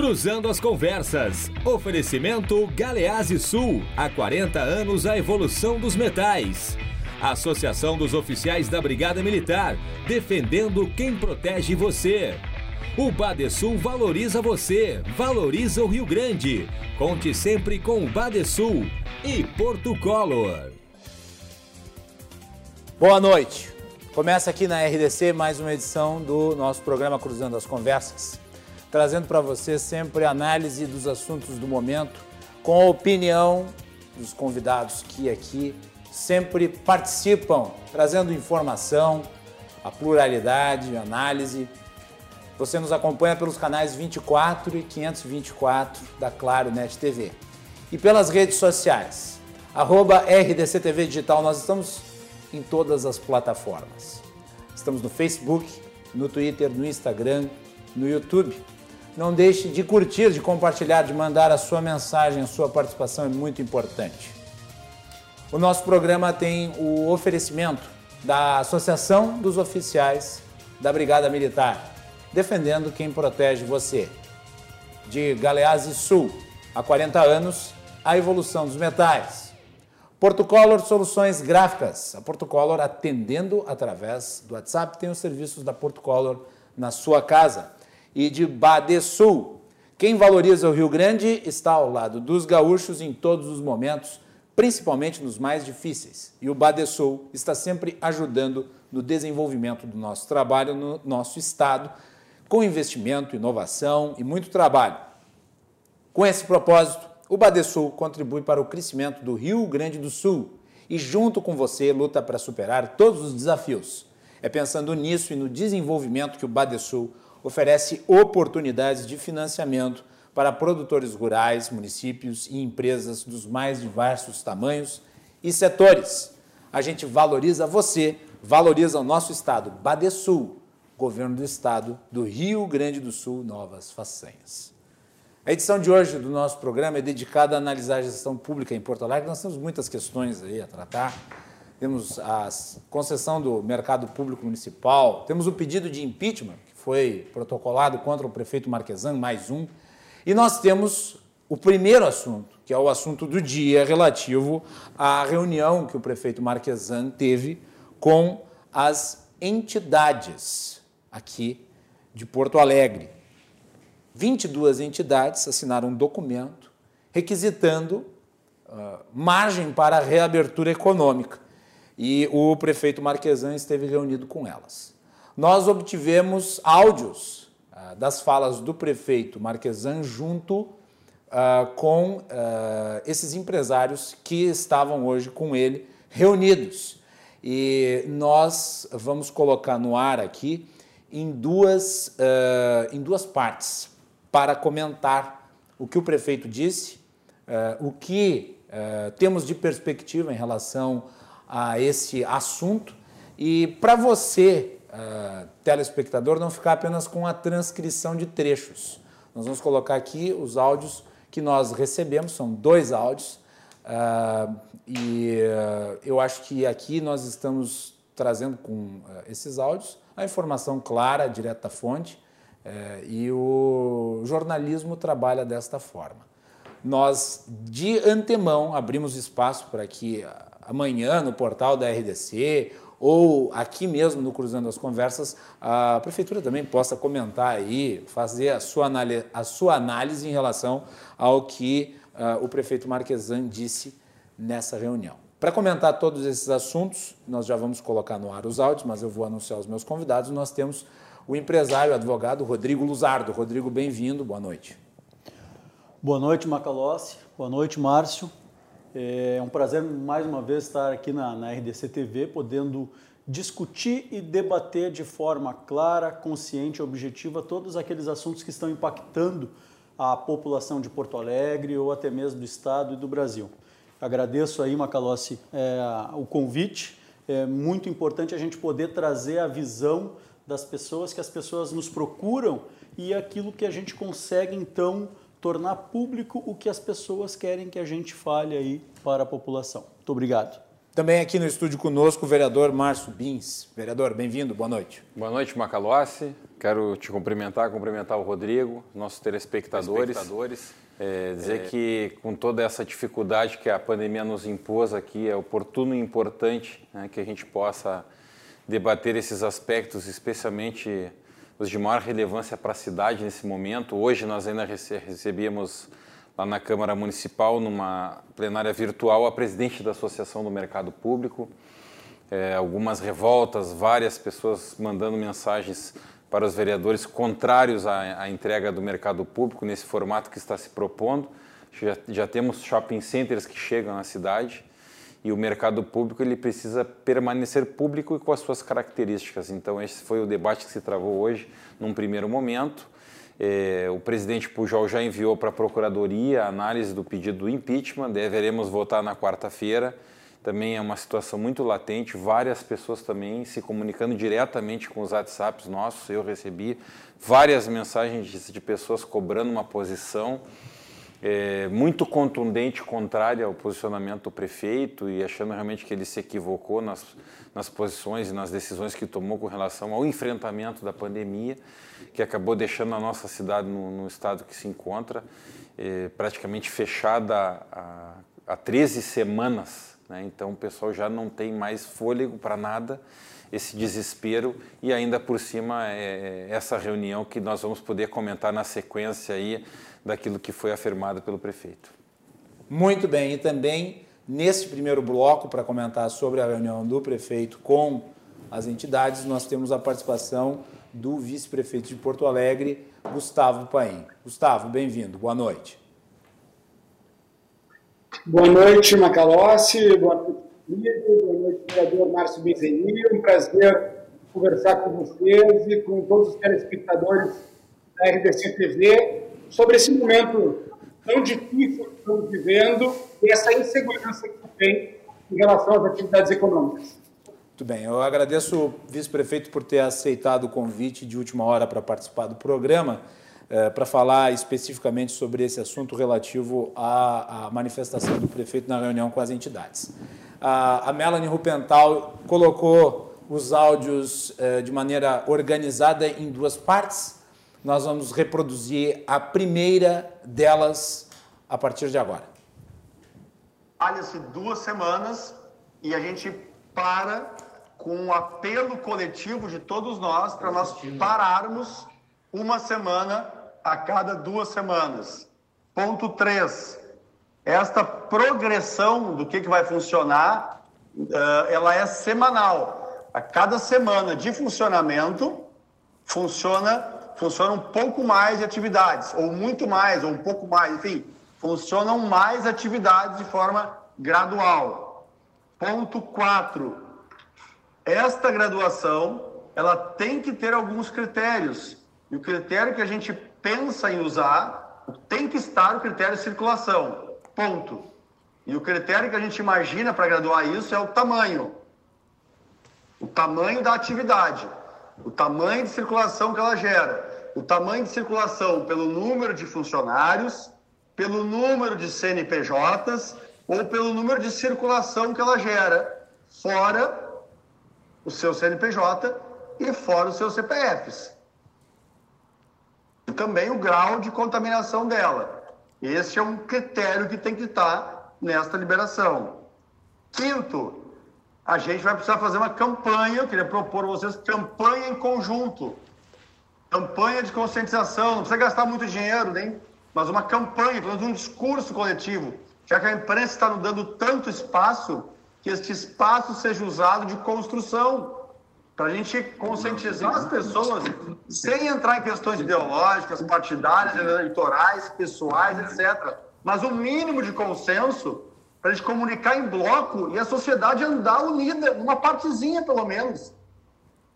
Cruzando as Conversas. Oferecimento Galease Sul. Há 40 anos a evolução dos metais. Associação dos Oficiais da Brigada Militar. Defendendo quem protege você. O Badesul valoriza você, valoriza o Rio Grande. Conte sempre com o Badesul e Porto Color. Boa noite. Começa aqui na RDC mais uma edição do nosso programa Cruzando as Conversas, trazendo para você sempre análise dos assuntos do momento, com a opinião dos convidados que aqui sempre participam, trazendo informação, a pluralidade, análise. Você nos acompanha pelos canais 24 e 524 da Claro Net TV. E pelas redes sociais, arroba RDC TV Digital, nós estamos em todas as plataformas. Estamos no Facebook, no Twitter, no Instagram, no YouTube. Não deixe de curtir, de compartilhar, de mandar a sua mensagem, a sua participação é muito importante. O nosso programa tem o oferecimento da Associação dos Oficiais da Brigada Militar, defendendo quem protege você. De Galeazzi Sul, há 40 anos, a evolução dos metais Portocolor Soluções Gráficas. A Portocolor atendendo através do WhatsApp tem os serviços da Portocolor na sua casa. E de Badesul. Quem valoriza o Rio Grande está ao lado dos gaúchos em todos os momentos, principalmente nos mais difíceis. E o Badesul está sempre ajudando no desenvolvimento do nosso trabalho no nosso estado, com investimento, inovação e muito trabalho. Com esse propósito, o Badesul contribui para o crescimento do Rio Grande do Sul e, junto com você, luta para superar todos os desafios. É pensando nisso e no desenvolvimento que o Badesul oferece oportunidades de financiamento para produtores rurais, municípios e empresas dos mais diversos tamanhos e setores. A gente valoriza você, valoriza o nosso estado, Badesul, governo do estado do Rio Grande do Sul, novas façanhas. A edição de hoje do nosso programa é dedicada a analisar a gestão pública em Porto Alegre. Nós temos muitas questões aí a tratar. Temos a concessão do mercado público municipal, temos o pedido de impeachment, foi protocolado contra o prefeito Marquesan, mais um. E nós temos o primeiro assunto, que é o assunto do dia relativo à reunião que o prefeito Marquesan teve com as entidades aqui de Porto Alegre. 22 entidades assinaram um documento requisitando uh, margem para reabertura econômica. E o prefeito Marquesan esteve reunido com elas. Nós obtivemos áudios uh, das falas do prefeito Marquesan junto uh, com esses empresários que estavam hoje com ele reunidos. E nós vamos colocar no ar aqui em duas, em duas partes para comentar o que o prefeito disse, o que temos de perspectiva em relação a esse assunto e para você, uh, telespectador, não ficar apenas com a transcrição de trechos. Nós vamos colocar aqui os áudios que nós recebemos, são dois áudios, e eu acho que aqui nós estamos trazendo com esses áudios a informação clara, direta da fonte, é, e o jornalismo trabalha desta forma. Nós, de antemão, abrimos espaço para que amanhã, no portal da RDC, ou aqui mesmo no Cruzando as Conversas, a Prefeitura também possa comentar aí, fazer a sua, análise, a sua análise em relação ao que uh, o prefeito Marquesan disse nessa reunião. Para comentar todos esses assuntos, nós já vamos colocar no ar os áudios, mas eu vou anunciar os meus convidados. Nós temos o empresário, advogado Rodrigo Luzardo. Rodrigo, bem-vindo, boa noite. Boa noite, Macalossi. Boa noite, Márcio. É um prazer mais uma vez estar aqui na, na RDC TV, podendo discutir e debater de forma clara, consciente e objetiva todos aqueles assuntos que estão impactando a população de Porto Alegre ou até mesmo do Estado e do Brasil. Agradeço aí, Macalossi, é, o convite. É muito importante a gente poder trazer a visão das pessoas, que as pessoas nos procuram e aquilo que a gente consegue então tornar público o que as pessoas querem que a gente fale aí para a população. Muito obrigado. Também aqui no estúdio conosco o vereador Márcio Bins. Vereador, bem-vindo, boa noite. Boa noite, Macalossi. Quero te cumprimentar, cumprimentar o Rodrigo, nossos telespectadores. telespectadores. É, dizer é... que com toda essa dificuldade que a pandemia nos impôs aqui, é oportuno e importante né, que a gente possa debater esses aspectos, especialmente os de maior relevância para a cidade nesse momento. Hoje nós ainda recebemos lá na Câmara Municipal, numa plenária virtual, a presidente da Associação do Mercado Público. É, algumas revoltas, várias pessoas mandando mensagens para os vereadores contrários à, à, entrega do mercado público nesse formato que está se propondo. Já, já temos shopping centers que chegam na cidade e o mercado público ele precisa permanecer público e com as suas características. Então esse foi o debate que se travou hoje num primeiro momento. É, o presidente Pujol já enviou para a Procuradoria a análise do pedido do impeachment, deveremos votar na quarta-feira também é uma situação muito latente, várias pessoas também se comunicando diretamente com os WhatsApps nossos. Eu recebi várias mensagens de, pessoas cobrando uma posição é, muito contundente, contrária ao posicionamento do prefeito e achando realmente que ele se equivocou nas, nas posições e nas decisões que tomou com relação ao enfrentamento da pandemia, que acabou deixando a nossa cidade no, no estado que se encontra, é, praticamente fechada há, há 13 semanas né? Então o pessoal já não tem mais fôlego para nada, esse desespero e ainda por cima é, é essa reunião que nós vamos poder comentar na sequência aí daquilo que foi afirmado pelo prefeito. Muito bem, e também nesse primeiro bloco para comentar sobre a reunião do prefeito com as entidades, nós temos a participação do vice-prefeito de Porto Alegre, Gustavo Paim. Gustavo, bem-vindo, boa noite. Boa noite, Macalossi. Boa noite, Pedro. Boa noite, vereador Márcio Benzenil. Um prazer conversar com vocês e com todos os telespectadores da RDC TV sobre esse momento tão difícil que estamos vivendo e essa insegurança que tem em relação às atividades econômicas. Muito bem, eu agradeço vice-prefeito por ter aceitado o convite de última hora para participar do programa. É, para falar especificamente sobre esse assunto relativo à, à, manifestação do prefeito na reunião com as entidades. A, a Melanie Rupental colocou os áudios é, de maneira organizada em duas partes. Nós vamos reproduzir a primeira delas a partir de agora. Olha-se duas semanas e a gente para com um apelo coletivo de todos nós para nós pararmos uma semana a cada duas semanas. Ponto 3. Esta progressão do que, que vai funcionar, uh, ela é semanal. A cada semana de funcionamento, funciona, funciona um pouco mais de atividades, ou muito mais, ou um pouco mais, enfim, funcionam mais atividades de forma gradual. Ponto 4. Esta graduação, ela tem que ter alguns critérios. E o critério que a gente pensa em usar, tem que estar o critério de circulação. Ponto. E o critério que a gente imagina para graduar isso é o tamanho. O tamanho da atividade, o tamanho de circulação que ela gera, o tamanho de circulação pelo número de funcionários, pelo número de CNPJs ou pelo número de circulação que ela gera, fora o seu CNPJ e fora os seus CPFs e também o grau de contaminação dela. Esse é um critério que tem que estar nesta liberação. Quinto, a gente vai precisar fazer uma campanha, eu queria propor a vocês campanha em conjunto. Campanha de conscientização, não precisa gastar muito dinheiro, nem, mas uma campanha, pelo menos um discurso coletivo, já que a imprensa está nos dando tanto espaço, que este espaço seja usado de construção para a gente conscientizar as pessoas sem entrar em questões ideológicas, partidárias, eleitorais, pessoais, etc. Mas o mínimo de consenso para a gente comunicar em bloco e a sociedade andar unida, uma partezinha pelo menos.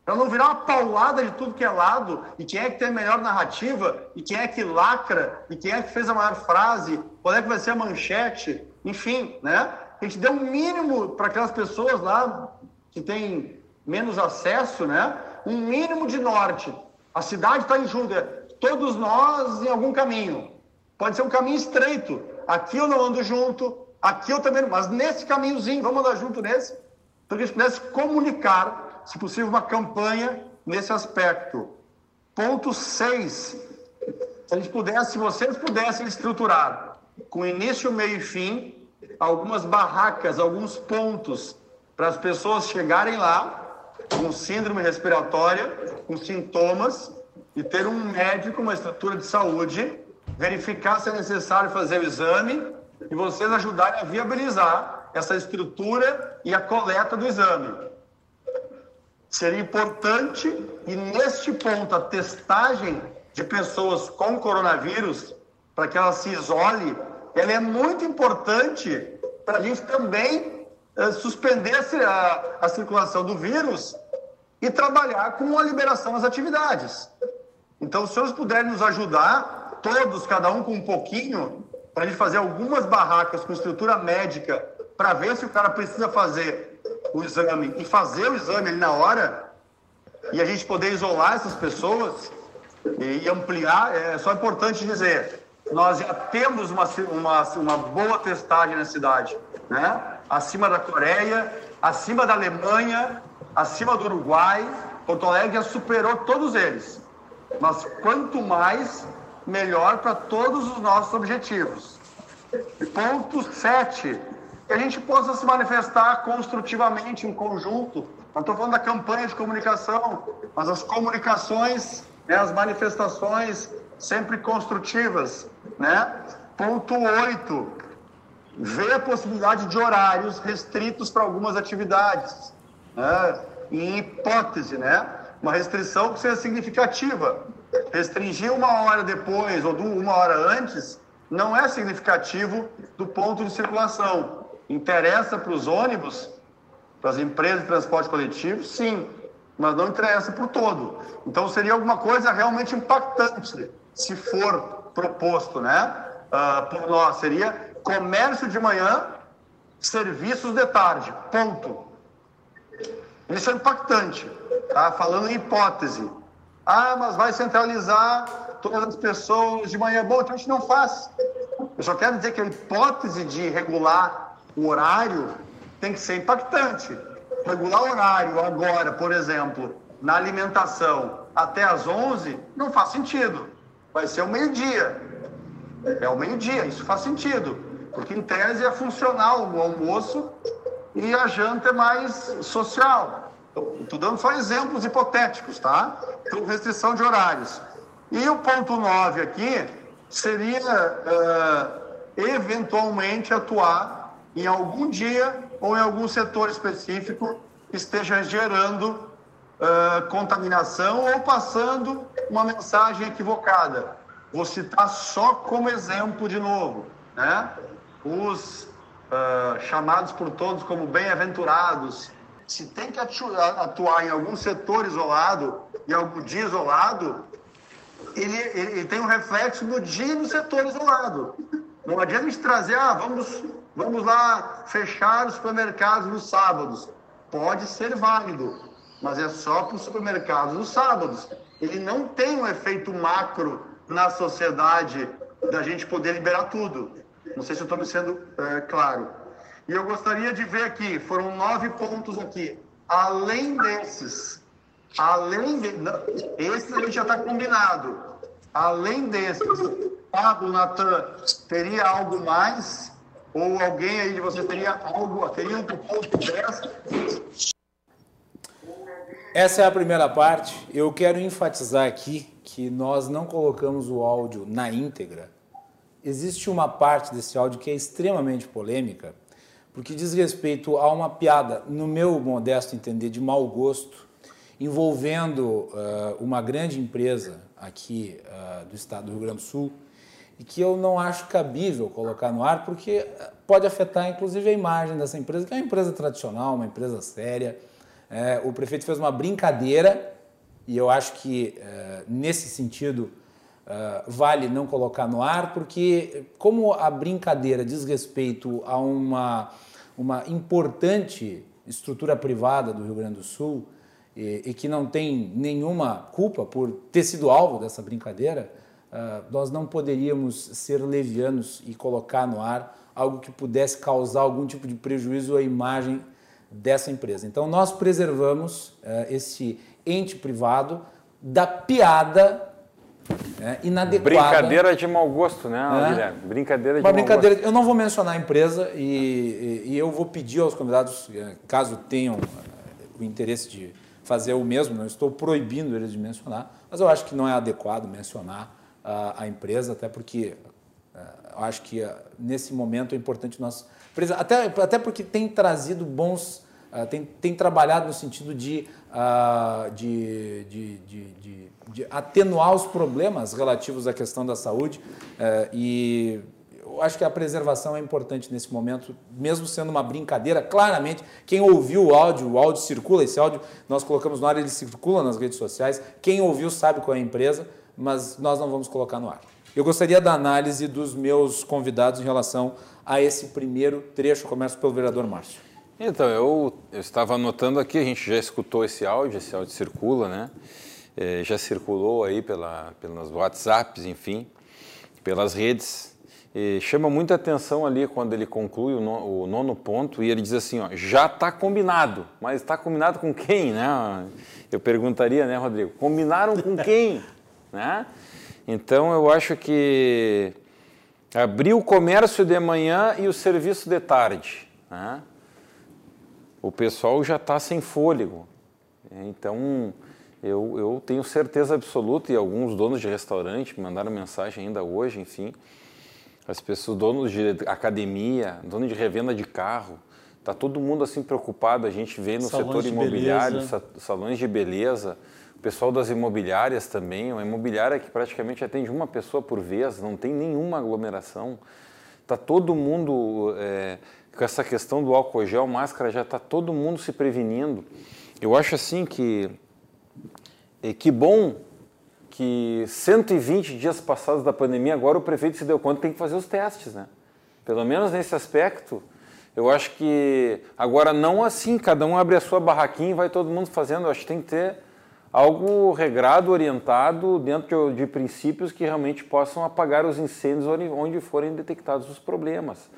Para não virar uma paulada de tudo que é lado, e quem é que tem a melhor narrativa, e quem é que lacra, e quem é que fez a maior frase, qual é que vai ser a manchete, enfim, né? A gente deu um mínimo para aquelas pessoas lá que têm menos acesso, né? Um mínimo de norte. A cidade está em junta, todos nós em algum caminho. Pode ser um caminho estreito. Aqui eu não ando junto, aqui eu também, mas nesse caminhozinho, vamos andar junto nesse, para que a gente pudesse comunicar, se possível, uma campanha nesse aspecto. Ponto 6. Se a gente pudesse, se vocês pudessem estruturar com início, meio e fim, algumas barracas, alguns pontos para as pessoas chegarem lá com síndrome respiratória, com sintomas, e ter um médico, uma estrutura de saúde, verificar se é necessário fazer o exame e vocês ajudarem a viabilizar essa estrutura e a coleta do exame. Seria importante, e neste ponto, a testagem de pessoas com coronavírus, para que ela se isole, ela é muito importante para a gente também uh, suspender a, a circulação do vírus e trabalhar com a liberação das atividades. Então, se os senhores puderem nos ajudar, todos, cada um com um pouquinho, para a gente fazer algumas barracas com estrutura médica, para ver se o cara precisa fazer o exame e fazer o exame ali na hora, e a gente poder isolar essas pessoas e ampliar, é só importante dizer, nós já temos uma, uma, uma boa testagem na cidade, né? acima da Coreia, acima da Alemanha, acima do Uruguai, Porto Alegre já superou todos eles. Mas quanto mais, melhor para todos os nossos objetivos. Ponto 7. Que a gente possa se manifestar construtivamente em conjunto. Não estou falando da campanha de comunicação, mas as comunicações, né, as manifestações sempre construtivas. Né? Ponto 8. Ver a possibilidade de horários restritos para algumas atividades. Né? Em hipótese, né? uma restrição que seja significativa. Restringir uma hora depois ou uma hora antes não é significativo do ponto de circulação. Interessa para os ônibus, para as empresas de transporte coletivo, sim, mas não interessa para o todo. Então seria alguma coisa realmente impactante se for proposto, né? Uh, por nós seria comércio de manhã, serviços de tarde, ponto. Isso é impactante. Tá? Falando em hipótese. Ah, mas vai centralizar todas as pessoas de manhã. Bom, então a gente não faz. Eu só quero dizer que a hipótese de regular o horário tem que ser impactante. Regular o horário agora, por exemplo, na alimentação até às 11, não faz sentido. Vai ser o meio-dia. É o meio-dia, isso faz sentido. Porque em tese é funcional o almoço e a janta é mais social. Estou dando só exemplos hipotéticos, tá? Então, restrição de horários. E o ponto 9 aqui seria, uh, eventualmente, atuar em algum dia ou em algum setor específico que esteja gerando uh, contaminação ou passando uma mensagem equivocada. Vou citar só como exemplo de novo, né? Os uh, chamados por todos como bem-aventurados, se tem que atuar em algum setor isolado, em algum dia isolado, ele, ele, ele tem um reflexo no dia e no setor isolado. Não adianta a gente trazer, ah, vamos, vamos lá fechar os supermercados nos sábados. Pode ser válido, mas é só para os supermercados nos sábados. Ele não tem um efeito macro na sociedade da gente poder liberar tudo. Não sei se eu estou me sendo é, claro. E eu gostaria de ver aqui, foram nove pontos aqui. Além desses, além de, esses a gente já está combinado. Além desses, Pablo, Natan, teria algo mais? Ou alguém aí de você teria algo, teria um ponto dessa? Essa é a primeira parte. Eu quero enfatizar aqui que nós não colocamos o áudio na íntegra. Existe uma parte desse áudio que é extremamente polêmica porque diz respeito a uma piada, no meu modesto entender, de mau gosto, envolvendo uh, uma grande empresa aqui uh, do estado do Rio Grande do Sul e que eu não acho cabível colocar no ar porque pode afetar inclusive a imagem dessa empresa, que é uma empresa tradicional, uma empresa séria. É, o prefeito fez uma brincadeira e eu acho que uh, nesse sentido vale não colocar no ar, porque como a brincadeira diz respeito a uma uma importante estrutura privada do Rio Grande do Sul e, e que não tem nenhuma culpa por ter sido alvo dessa brincadeira, uh, nós não poderíamos ser levianos e colocar no ar algo que pudesse causar algum tipo de prejuízo à imagem dessa empresa. Então, nós preservamos uh, esse ente privado da piada é, inadequada. Brincadeira de mau gosto, né, é. Guilherme? Brincadeira de Uma mau brincadeira. gosto. Eu não vou mencionar a empresa e, e, e, eu vou pedir aos convidados, é, caso tenham é, o interesse de fazer o mesmo, não estou proibindo eles de mencionar, mas eu acho que não é adequado mencionar a, a empresa, até porque uh, eu acho que nesse momento é importante nós. Até, até porque tem trazido bons. Tem, tem trabalhado no sentido de, de, de, de, de, atenuar os problemas relativos à questão da saúde e eu acho que a preservação é importante nesse momento, mesmo sendo uma brincadeira. Claramente, quem ouviu o áudio, o áudio circula, esse áudio nós colocamos no ar, ele circula nas redes sociais. Quem ouviu sabe qual é a empresa mas nós não vamos colocar no ar. Eu gostaria da análise dos meus convidados em relação a esse primeiro trecho, começo pelo vereador Márcio. Então, eu, eu estava anotando aqui, a gente já escutou esse áudio, esse áudio circula, né? É, já circulou aí pela, pelas WhatsApps, enfim, pelas redes. E chama muita atenção ali quando ele conclui o, no, o nono ponto e ele diz assim, ó, já está combinado, mas está combinado com quem, né? Eu perguntaria, né, Rodrigo? Combinaram com quem? Né? Então eu acho que abrir o comércio de manhã e o serviço de tarde. Né? O pessoal já está sem fôlego. Então eu, eu tenho certeza absoluta, e alguns donos de restaurante me mandaram mensagem ainda hoje, enfim, as pessoas, donos de academia, donos de revenda de carro, está todo mundo assim preocupado. A gente vê no salões setor imobiliário, salões de beleza pessoal das imobiliárias também, uma imobiliária que praticamente atende uma pessoa por vez, não tem nenhuma aglomeração. Está todo mundo, é, com essa questão do álcool gel, máscara, já está todo mundo se prevenindo. Eu acho assim que, é, que bom que 120 dias passados da pandemia, agora o prefeito se deu conta que tem que fazer os testes, né? Pelo menos nesse aspecto, eu acho que agora não assim, cada um abre a sua barraquinha e vai todo mundo fazendo. Eu acho que tem que ter algo regrado, orientado, dentro de, de, princípios que realmente possam apagar os incêndios onde, onde forem detectados os problemas.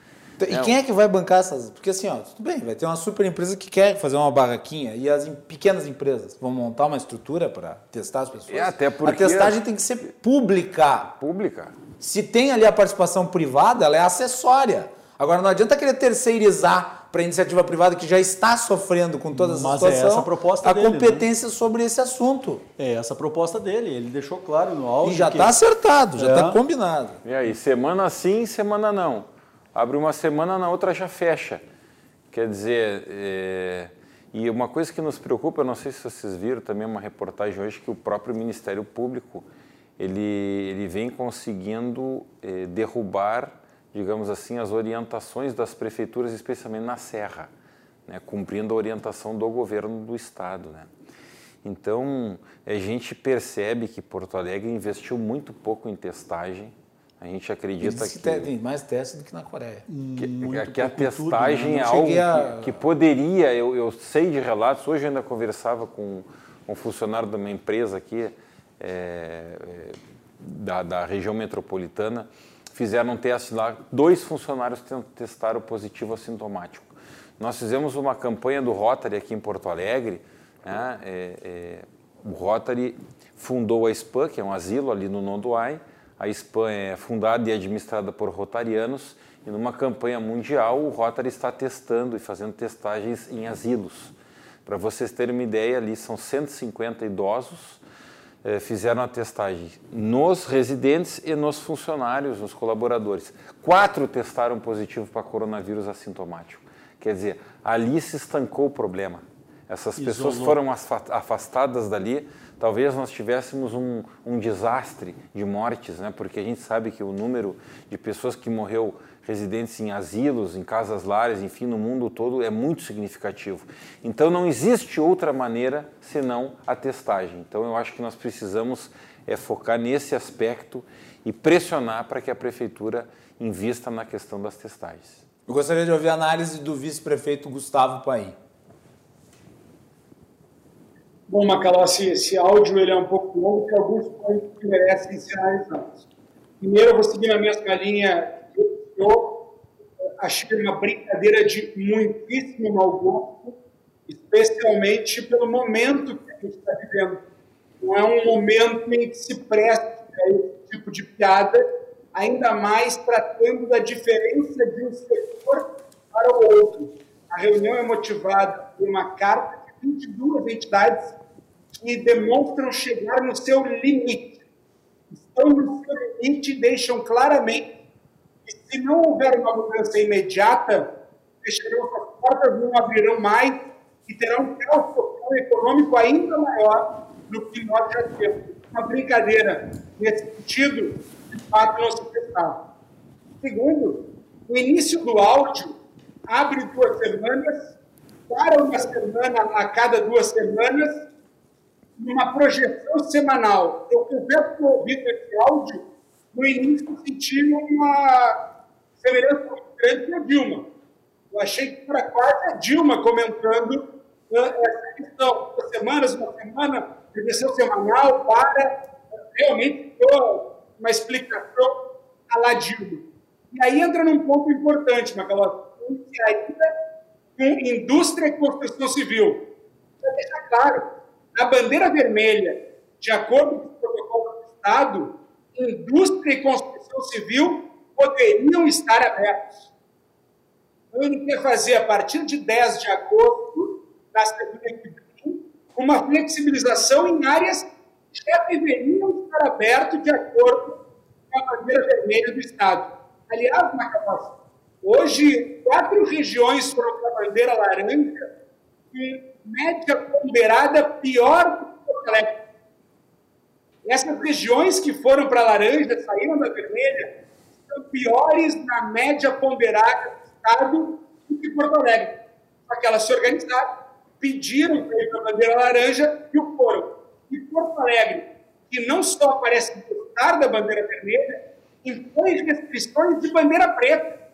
E é, quem é que vai bancar essas? Porque assim, ó, tudo bem, vai ter uma super empresa que quer fazer uma barraquinha e as pequenas empresas vão montar uma estrutura para testar as pessoas. É, até porque... A testagem tem que ser pública. Pública. Se tem ali a participação privada, ela é acessória. Agora, não adianta querer terceirizar para a iniciativa privada que já está sofrendo com toda essa Mas situação é essa a proposta a dele, né? competência né? sobre esse assunto. É essa a proposta dele. Ele deixou claro no áudio. E já está que... acertado, já está é. combinado. E aí, semana sim, semana não. Abre uma semana, na outra já fecha. Quer dizer, é... e uma coisa que nos preocupa, eu não sei se vocês viram também uma reportagem hoje que o próprio Ministério Público ele, ele vem conseguindo é, derrubar digamos assim, as orientações das prefeituras, especialmente na Serra, né, cumprindo a orientação do governo do Estado. Né. Então, a gente percebe que Porto Alegre investiu muito pouco em testagem. A gente acredita que, que tem mais testes do que na Coreia. Que, que a testagem tudo, né? é algo a... que, que, poderia, eu, eu, sei de relatos, hoje eu ainda conversava com um funcionário de uma empresa aqui, é, é, da, da região metropolitana, fizeram um teste lá, dois funcionários testaram positivo assintomático. Nós fizemos uma campanha do Rotary aqui em Porto Alegre. Né? É, é, o Rotary fundou a SPAN, que é um asilo ali no Nondoai. A SPAN é fundada e administrada por rotarianos. E numa campanha mundial, o Rotary está testando e fazendo testagens em asilos. Para vocês terem uma ideia, ali são 150 idosos eh, fizeram a testagem nos residentes e nos funcionários, nos colaboradores. Quatro testaram positivo para coronavírus assintomático. Quer dizer, ali se estancou o problema. Essas Isolou. pessoas foram afastadas dali. Talvez nós tivéssemos um, um desastre de mortes, né? porque a gente sabe que o número de pessoas que morreu residentes em asilos, em casas lares, enfim, no mundo todo é muito significativo. Então não existe outra maneira senão a testagem. Então eu acho que nós precisamos é focar nesse aspecto e pressionar para que a prefeitura invista na questão das testagens. Eu gostaria de ouvir a análise do vice-prefeito Gustavo Paim. Bom, Macalossi, esse áudio ele é um pouco longo, tem alguns pontos que merecem ser analisados. Primeiro, eu vou seguir na mesma linha eu achei uma brincadeira de muitíssimo mau gosto, especialmente pelo momento que a gente está vivendo. não é um momento em que se preste a esse tipo de piada, ainda mais tratando da diferença de um setor para o outro. A reunião é motivada por uma carta 22 entidades que demonstram chegar no seu limite. Estão no seu limite e deixam claramente que, se não houver uma mudança imediata, fecharão as portas, não abrirão mais e terão um caos social econômico ainda maior do que nós já temos. Uma brincadeira nesse sentido, de fato, não se. Segundo, o início do áudio abre duas semanas, para uma semana a cada duas semanas, numa projeção semanal. Eu confesso que ouvindo esse áudio, no início senti uma semelhança muito grande com a Dilma. Eu achei que era quase a Dilma comentando uh, essa questão. Duas semanas, uma semana, projeção semanal para realmente uma explicação la Dilma. E aí entra num ponto importante, Macalossi, ainda com indústria e construção civil. Para deixar claro, na bandeira vermelha, de acordo com o protocolo do Estado, indústria e construção civil poderiam estar abertos. Então, ele quer fazer, a partir de 10 de agosto, na que vem, uma flexibilização em áreas que já deveriam estar abertas de acordo com a bandeira vermelha do Estado. Aliás, Macabás, hoje, quatro regiões foram com a bandeira laranja, e média ponderada pior do que Porto Alegre. Essas regiões que foram para a laranja, saíram da vermelha, são piores na média ponderada do Estado do que Porto Alegre. Só que elas se organizaram, pediram para ir para a bandeira laranja e o foram. E Porto Alegre, que não só parece gostar da bandeira vermelha, impõe restrições de bandeira preta.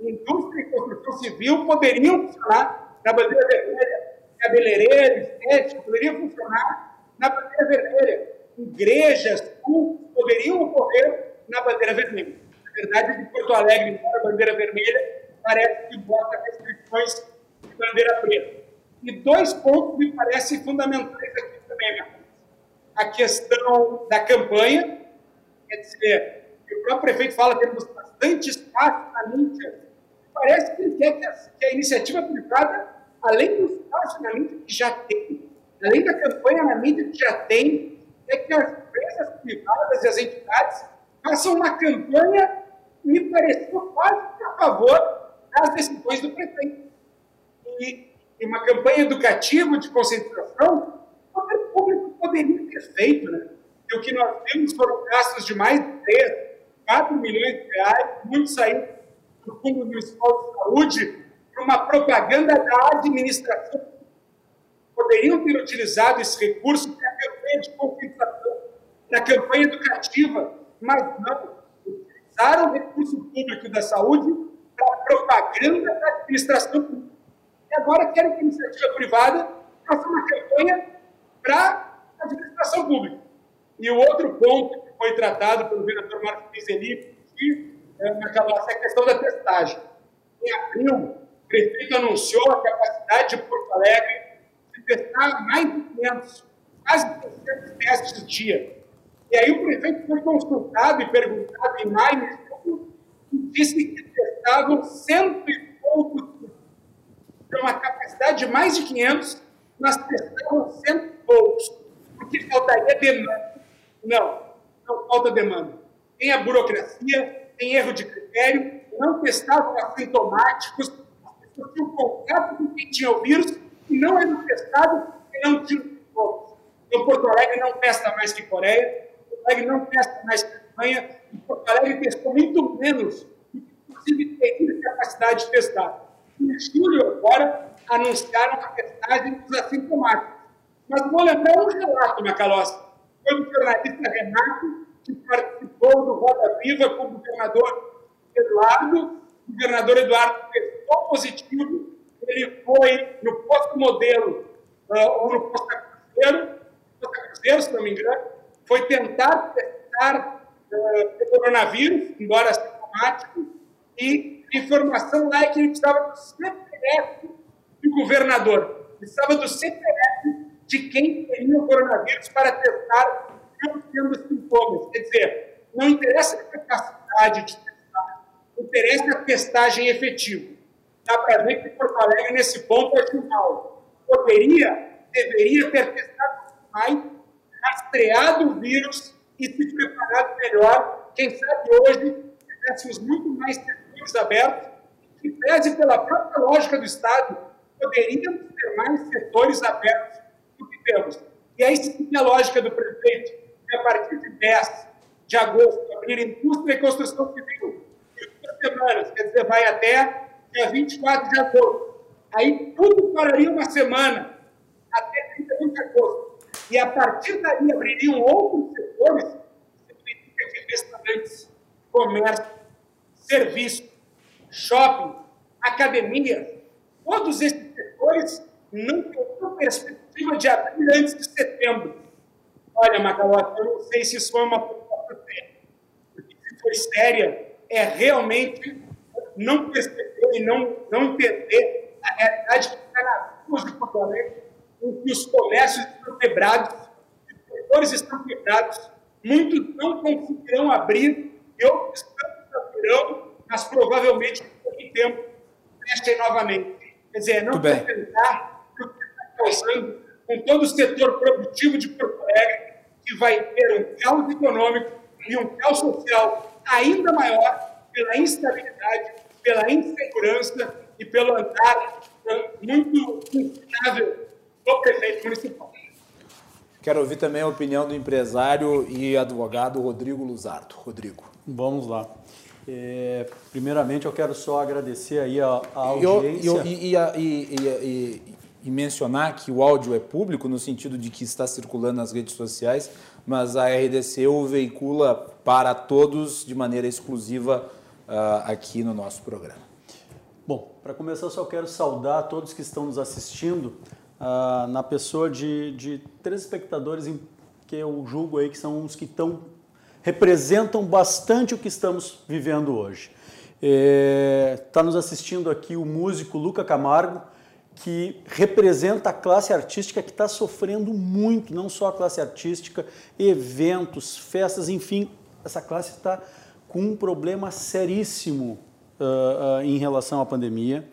Indústria e construção civil poderiam funcionar na bandeira vermelha cabeleireiro, estético, poderia funcionar na bandeira vermelha. Igrejas, cultos poderiam ocorrer na bandeira vermelha. A verdade que Porto Alegre, a bandeira vermelha, parece que bota restrições de bandeira preta. E dois pontos me parecem fundamentais aqui também, A questão da campanha, quer dizer, o próprio prefeito fala que temos bastante espaço na mídia. Parece que ele quer que a, que a iniciativa privada além do mídia que já tem, além da campanha na mídia que já tem, é que as empresas privadas e as entidades façam uma campanha, me pareceu quase a favor das decisões do prefeito. E, e uma campanha educativa de conscientização, o público poderia ter feito, né? E o que nós vimos foram gastos de mais de 3, 4 milhões de reais, muitos saíram do Fundo Municipal de Saúde para uma propaganda da administração. Poderiam ter utilizado esse recurso para a campanha de conscientização, para a campanha educativa, mas não. Utilizaram o recurso público da saúde para propaganda da administração pública. E agora querem que a iniciativa privada faça uma campanha para a administração pública. E o outro ponto que foi tratado pelo vereador Marcos Pizzelli, é, naquela é a questão da testagem. Em abril, o prefeito anunciou a capacidade de Porto Alegre de testar mais de 500, quase 300 testes por dia. E aí o prefeito foi consultado e perguntado em maio e disse que testavam cento e poucos então, uma capacidade de mais de 500, mas testavam cento e poucos, porque faltaria demanda. Não, não falta demanda. Tem a burocracia, tem erro de critério, não testavam assintomáticos, pessoas tinham contato com quem tinha o vírus e não eram testados e não tinham sintomas. Então, Porto Alegre não testa mais que Coreia, Porto Alegre não testa mais que Espanha, e Porto Alegre testou muito menos, inclusive teria capacidade de testar. Em julho, agora, anunciaram a testagem dos assintomáticos. Mas vou lembrar um relato, Macalossi. Foi o jornalista Renato, que participou do Roda Viva com o governador Eduardo, o governador Eduardo testou positivo, ele foi no posto modelo, uh, ou no posto cruzeiro, posto cruzeiro, se não me engano, foi tentar testar uh, o coronavírus, embora sintomático, e a informação lá é que ele precisava do CPF do governador, precisava do CPF de quem teria o coronavírus para testar não tendo sintomas. Quer dizer, não interessa a capacidade de testar, interessa a testagem efetiva. Dá para ver que Porto Alegre, nesse ponto, é mal. Poderia, deveria ter testado mais, rastreado o vírus e se preparado melhor. Quem sabe hoje tivéssemos muito mais setores abertos, que pese pela própria lógica do Estado, poderíamos ter mais setores abertos do que temos. E aí sim a lógica do prefeito, que a partir de 10 de agosto abrir indústria e construção civil, duas semanas, quer dizer, vai até dia 24 de agosto. Aí tudo pararia uma semana, até 31 de agosto. E a partir daí abririam outros setores, significa de restaurantes, comércio, serviço, shopping, academia, todos esses setores não teriam perspectiva de abrir antes de setembro. Olha, Macalota, eu não sei se isso foi uma proposta séria. Porque se foi séria, é realmente não perceber e não, não entender a realidade que está nas ruas de Porto Alegre, em que os comércios estão quebrados, os setores estão quebrados, muitos não conseguirão abrir e outros tantos abrirão, mas provavelmente em pouco tempo fechem novamente. Quer dizer, não tentar o que está causando com todo o setor produtivo de Porto Alegre, que vai ter um caos econômico e um caos social ainda maior pela instabilidade, pela insegurança e pelo andar muito instável do prefeito municipal. Quero ouvir também a opinião do empresário e advogado Rodrigo Luzardo. Rodrigo. Vamos lá. É, primeiramente, eu quero só agradecer aí a, a audiência. Eu, eu, e, e, e, e, mencionar que o áudio é público, no sentido de que está circulando nas redes sociais, mas a RDC o veicula para todos de maneira exclusiva uh, aqui no nosso programa. Bom, para começar, só quero saudar todos que estão nos assistindo uh, na pessoa de, de três espectadores que eu julgo aí que são os que estão representam bastante o que estamos vivendo hoje. Está é, tá nos assistindo aqui o músico Luca Camargo, que representa a classe artística que está sofrendo muito, não só a classe artística, eventos, festas, enfim, essa classe está com um problema seríssimo uh, uh, em relação à pandemia.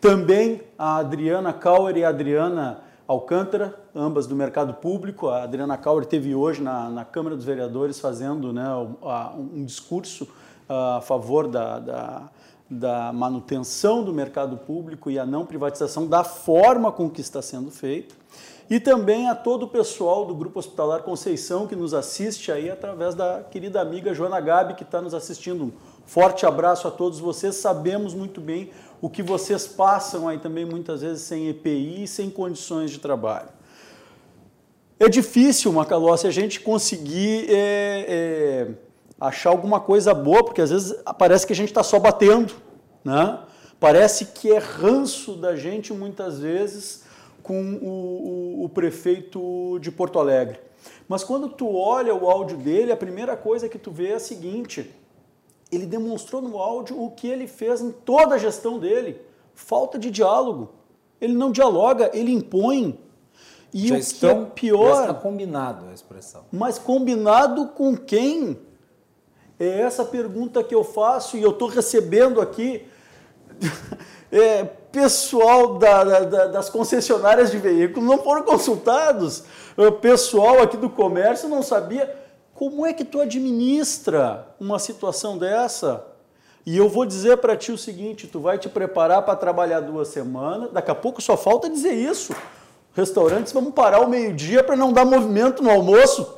Também a Adriana Kauer e a Adriana Alcântara, ambas do mercado público. A Adriana Kauer teve hoje na, na Câmara dos Vereadores fazendo né, um, um discurso a favor da, da, da, manutenção do mercado público e a não privatização da forma com que está sendo feito. E também a todo o pessoal do Grupo Hospitalar Conceição que nos assiste aí através da querida amiga Joana Gabi que está nos assistindo. Um forte abraço a todos vocês. Sabemos muito bem o que vocês passam aí também muitas vezes sem EPI e sem condições de trabalho. É difícil, Macalossi, a gente conseguir é, é, achar alguma coisa boa, porque às vezes parece que a gente está só batendo, né? Parece que é ranço da gente muitas vezes com o, o, o prefeito de Porto Alegre. Mas quando tu olha o áudio dele, a primeira coisa que tu vê é a seguinte: ele demonstrou no áudio o que ele fez em toda a gestão dele. Falta de diálogo. Ele não dialoga, ele impõe. E já o estão, que é pior. Já está combinado a expressão. Mas combinado com quem? É essa pergunta que eu faço e eu estou recebendo aqui. É, pessoal da, da, das concessionárias de veículos não foram consultados. O pessoal aqui do comércio não sabia. Como é que tu administra uma situação dessa? E eu vou dizer para ti o seguinte: tu vai te preparar para trabalhar duas semanas, daqui a pouco só falta dizer isso. Restaurantes vamos parar o meio-dia para não dar movimento no almoço.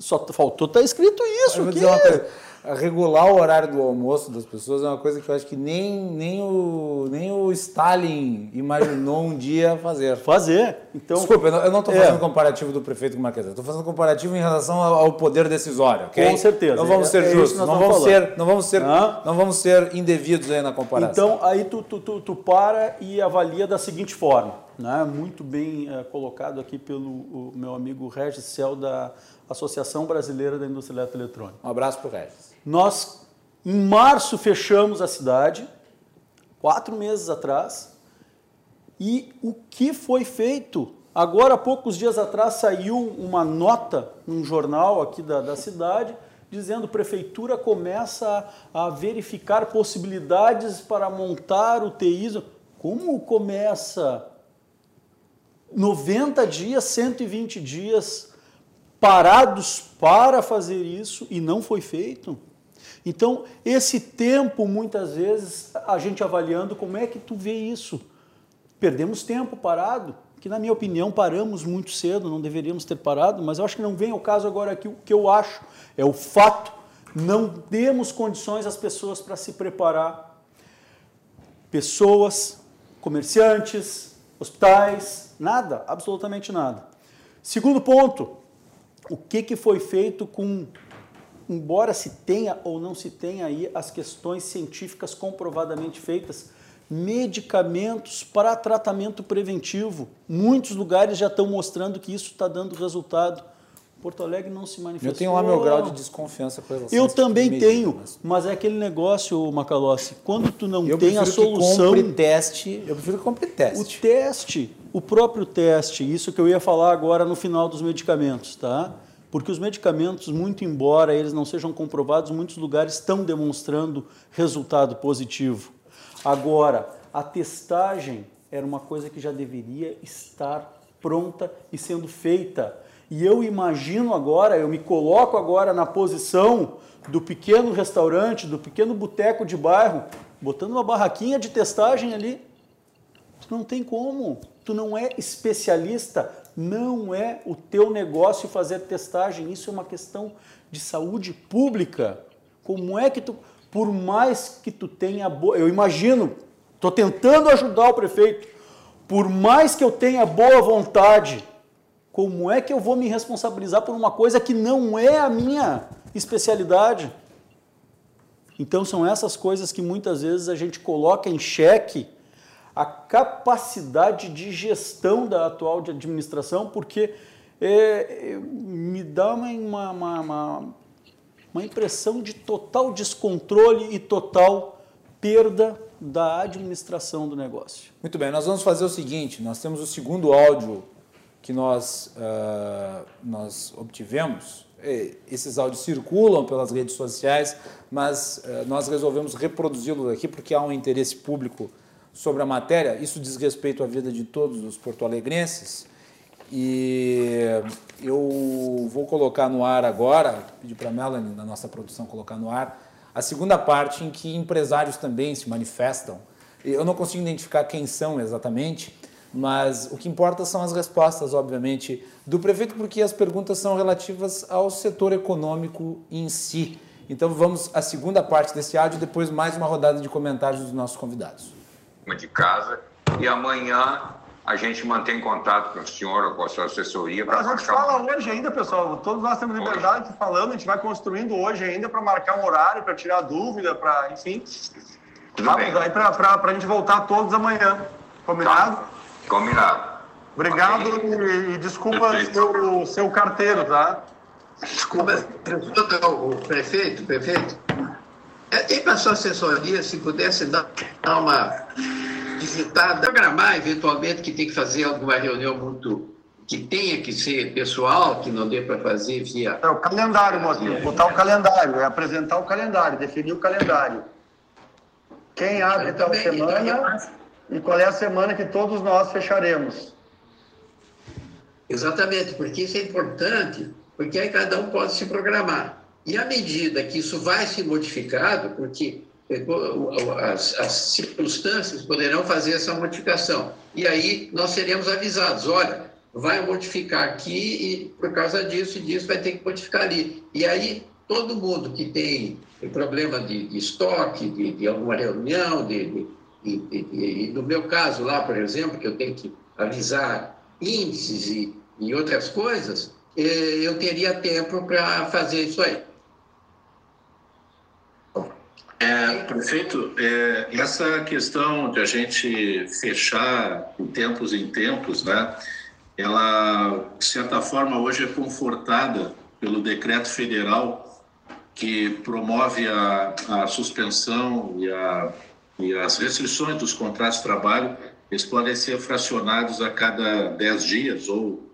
Só faltou estar tá escrito isso. Coisa regular o horário do almoço das pessoas é uma coisa que eu acho que nem, nem, o, nem o Stalin imaginou um dia fazer. Fazer. Então, Desculpa, eu não estou fazendo é. comparativo do prefeito com o Marquesa, estou fazendo comparativo em relação ao poder decisório. Okay? Com certeza. Não vamos ser é, é justos, não, vamos ser, não, vamos ser, ah. não vamos ser indevidos aí na comparação. Então, aí tu, tu, tu, tu para e avalia da seguinte forma, né? muito bem é, colocado aqui pelo meu amigo Regis Cel da Associação Brasileira da Indústria Eletroeletrônica. Um abraço para o Regis. Nós, em março, fechamos a cidade, quatro meses atrás, e o que foi feito? Agora, há poucos dias atrás, saiu uma nota num jornal aqui da, da cidade dizendo que a prefeitura começa a, a verificar possibilidades para montar UTIs. Como começa 90 dias, 120 dias parados para fazer isso e não foi feito? Então, esse tempo, muitas vezes, a gente avaliando como é que tu vê isso. Perdemos tempo parado, que na minha opinião paramos muito cedo, não deveríamos ter parado, mas eu acho que não vem ao caso agora aqui o que eu acho, é o fato, não temos condições as pessoas para se preparar. Pessoas, comerciantes, hospitais, nada, absolutamente nada. Segundo ponto, o que, que foi feito com embora se tenha ou não se tenha aí as questões científicas comprovadamente feitas, medicamentos para tratamento preventivo. Muitos lugares já estão mostrando que isso está dando resultado. Porto Alegre não se manifestou. Eu tenho lá meu grau de desconfiança com relação Eu também tipo tenho, mas é aquele negócio, Macalossi, quando tu não eu tem a solução... Que teste, eu prefiro que compre teste. O teste, o próprio teste, isso que eu ia falar agora no final dos medicamentos, tá? Porque os medicamentos, muito embora eles não sejam comprovados, muitos lugares estão demonstrando resultado positivo. Agora, a testagem era uma coisa que já deveria estar pronta e sendo feita. E eu imagino agora, eu me coloco agora na posição do pequeno restaurante, do pequeno boteco de bairro, botando uma barraquinha de testagem ali. Não tem como. Tu não é especialista, não é o teu negócio fazer testagem, isso é uma questão de saúde pública. Como é que tu, por mais que tu tenha boa, eu imagino, estou tentando ajudar o prefeito, por mais que eu tenha boa vontade, como é que eu vou me responsabilizar por uma coisa que não é a minha especialidade? Então são essas coisas que muitas vezes a gente coloca em xeque a capacidade de gestão da atual administração, porque é, é, me dá uma, uma, uma, uma impressão de total descontrole e total perda da administração do negócio. Muito bem, nós vamos fazer o seguinte: nós temos o segundo áudio que nós, uh, nós obtivemos. Esses áudios circulam pelas redes sociais, mas uh, nós resolvemos reproduzi-los aqui porque há um interesse público sobre a matéria. Isso diz respeito à vida de todos os porto-alegrenses. E eu vou colocar no ar agora, pedir para a Melanie, da nossa produção, colocar no ar, a segunda parte em que empresários também se manifestam. Eu não consigo identificar quem são exatamente, mas o que importa são as respostas, obviamente, do prefeito, porque as perguntas são relativas ao setor econômico em si. Então vamos à segunda parte desse áudio depois mais uma rodada de comentários dos nossos convidados de casa e amanhã a gente mantém contato com o senhor ou com a sua assessoria. A gente fala hoje ainda, pessoal. Todos nós temos liberdade hoje. falando, a gente vai construindo hoje ainda para marcar um horário, para tirar dúvida, para, enfim. Tudo Vamos bem. aí para a gente voltar todos amanhã. Combinado? Tá. Combinado. Obrigado okay. e, e, desculpa o seu carteiro, tá? Desculpa, o prefeito, prefeito. É, e para a sua assessoria, se pudesse dar uma visitada, programar eventualmente que tem que fazer alguma reunião muito que tenha que ser pessoal, que não dê para fazer via. É o calendário, Motinho, botar o calendário, é apresentar o calendário, definir o calendário. Quem abre tal semana e qual é a semana que todos nós fecharemos. Exatamente, porque isso é importante, porque aí cada um pode se programar. E à medida que isso vai se modificado, porque eh, as, as, circunstâncias poderão fazer essa modificação. E aí nós seremos avisados: olha, vai modificar aqui e por causa disso e disso vai ter que modificar ali. E aí todo mundo que tem problema de, de estoque, de, de, alguma reunião, de, de, no meu caso lá, por exemplo, que eu tenho que avisar índices e, e outras coisas, eh, eu teria tempo para fazer isso aí. É, prefeito, é, essa questão de a gente fechar em tempos em tempos, né, ela, de certa forma, hoje é confortada pelo decreto federal que promove a, a suspensão e, a, e as restrições dos contratos de trabalho eles podem ser fracionados a cada 10 dias ou,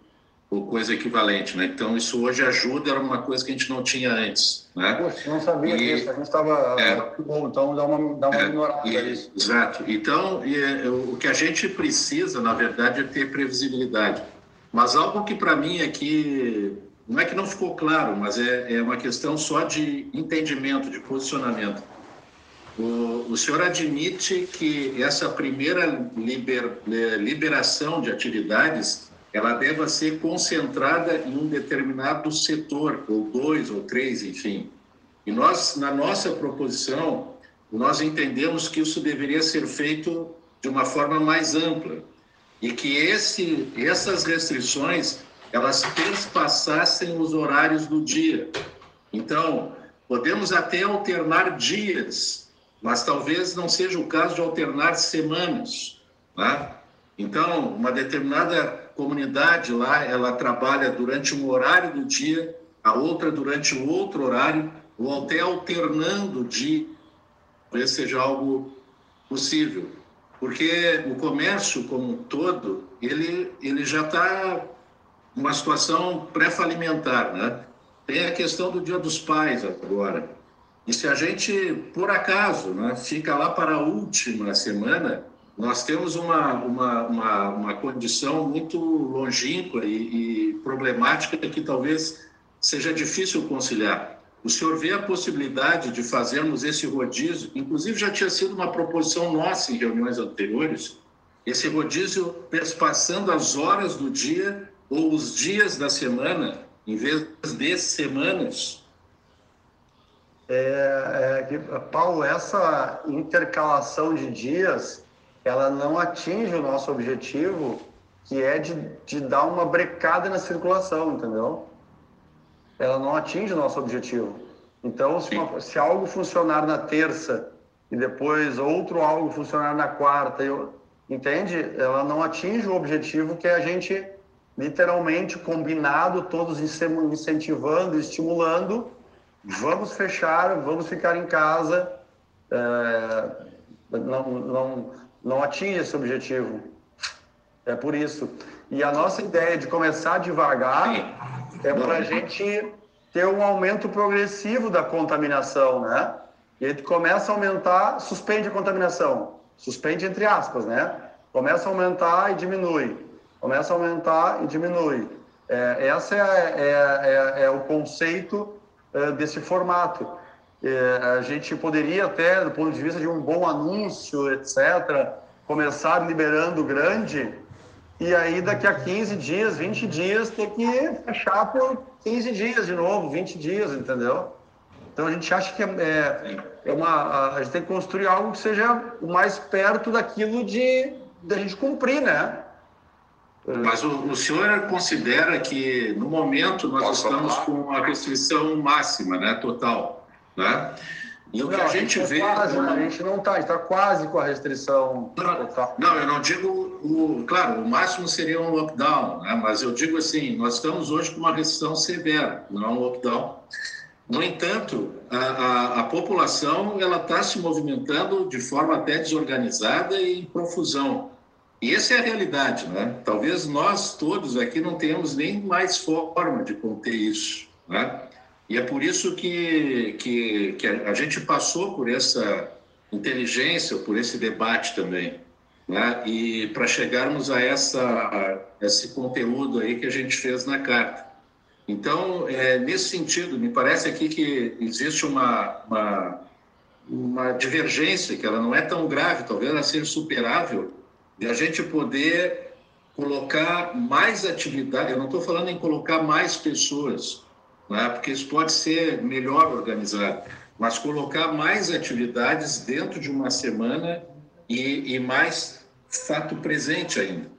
ou coisa equivalente, né? Então, isso hoje ajuda, era uma coisa que a gente não tinha antes, né? Poxa, não sabia e, disso, a gente estava... É, bom, então dá uma, dá uma é, ignorada isso. Exato. Então, e, é, o que a gente precisa, na verdade, é ter previsibilidade. Mas algo que para mim aqui, não é que não ficou claro, mas é, é uma questão só de entendimento, de posicionamento o, o senhor admite que essa primeira liber, eh, liberação de atividades ela deva ser concentrada em um determinado setor, ou dois ou três, enfim. E nós, na nossa proposição, nós entendemos que isso deveria ser feito de uma forma mais ampla e que esse, essas restrições elas perspassassem os horários do dia. Então, podemos até alternar dias mas talvez não seja o caso de alternar semanas. Né? Então, uma determinada comunidade lá, ela trabalha durante um horário do dia, a outra durante o outro horário, ou até alternando de talvez seja algo possível. Porque o comércio como um todo, ele, ele já está numa situação pré-falimentar, né? Tem a questão do Dia dos Pais agora. E se a gente, por acaso, né, fica lá para a última semana, nós temos uma, uma, uma, uma condição muito longínqua e, e problemática que talvez seja difícil conciliar. O senhor vê a possibilidade de fazermos esse rodízio, inclusive já tinha sido uma proposição nossa em reuniões anteriores, esse rodízio passando as horas do dia ou os dias da semana, em vez de semanas, é, é, Paulo, essa intercalação de dias, ela não atinge o nosso objetivo, que é de, de dar uma brecada na circulação, entendeu? Ela não atinge o nosso objetivo. Então, se, uma, se algo funcionar na terça e depois outro algo funcionar na quarta, eu, entende? Ela não atinge o objetivo que é a gente, literalmente, combinado, todos incentivando, estimulando, vamos fechar, vamos ficar em casa, é, não, não, não atinge esse objetivo. É por isso. E a nossa ideia de começar devagar é para a gente ter um aumento progressivo da contaminação, né? E a gente começa a aumentar, suspende a contaminação. Suspende entre aspas, né? Começa a aumentar e diminui. Começa a aumentar e diminui. É, essa é, é, é, é o conceito eh, desse formato. Eh, a gente poderia até, do ponto de vista de um bom anúncio, etc., começar liberando grande e aí daqui a 15 dias, 20 dias, ter que fechar por 15 dias de novo, 20 dias, entendeu? Então a gente acha que é, é uma, a gente tem que construir algo que seja o mais perto daquilo de da gente cumprir, né? Mas o, o, senhor considera que, no momento, nós Posso estamos falar? com a restrição máxima, né, total, né? E o que a gente, a gente vê... Quase, a gente não está, está quase com a restrição total. Não, eu não digo... O, claro, o máximo seria um lockdown, né? mas eu digo assim, nós estamos hoje com uma restrição severa, não é um lockdown. No entanto, a, a, a população ela está se movimentando de forma até desorganizada e em profusão. E essa é a realidade, né? Talvez nós todos aqui não tenhamos nem mais forma de conter isso, né? E é por isso que, que, que a gente passou por essa inteligência, por esse debate também, né? E para chegarmos a, essa, esse conteúdo aí que a gente fez na carta. Então, é, nesse sentido, me parece aqui que existe uma, uma, uma divergência, que ela não é tão grave, talvez ela seja superável, de a gente poder colocar mais atividade. Eu não estou falando em colocar mais pessoas, né? porque isso pode ser melhor organizado, mas colocar mais atividades dentro de uma semana e, e mais fato presente ainda.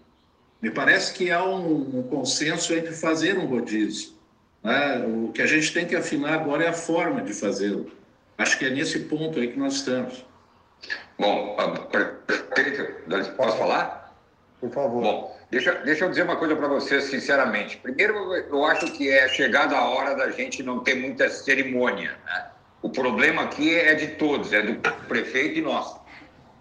Me parece que há um, um consenso entre fazer um rodízio. Né? O que a gente tem que afinar agora é a forma de fazê-lo. Acho que é nesse ponto aí que nós estamos. Bom, posso falar? Por favor. Bom, deixa, deixa eu dizer uma coisa para você, sinceramente. Primeiro, eu acho que é chegada a hora da gente não ter muita cerimônia. Né? O problema aqui é de todos, é do prefeito e nosso.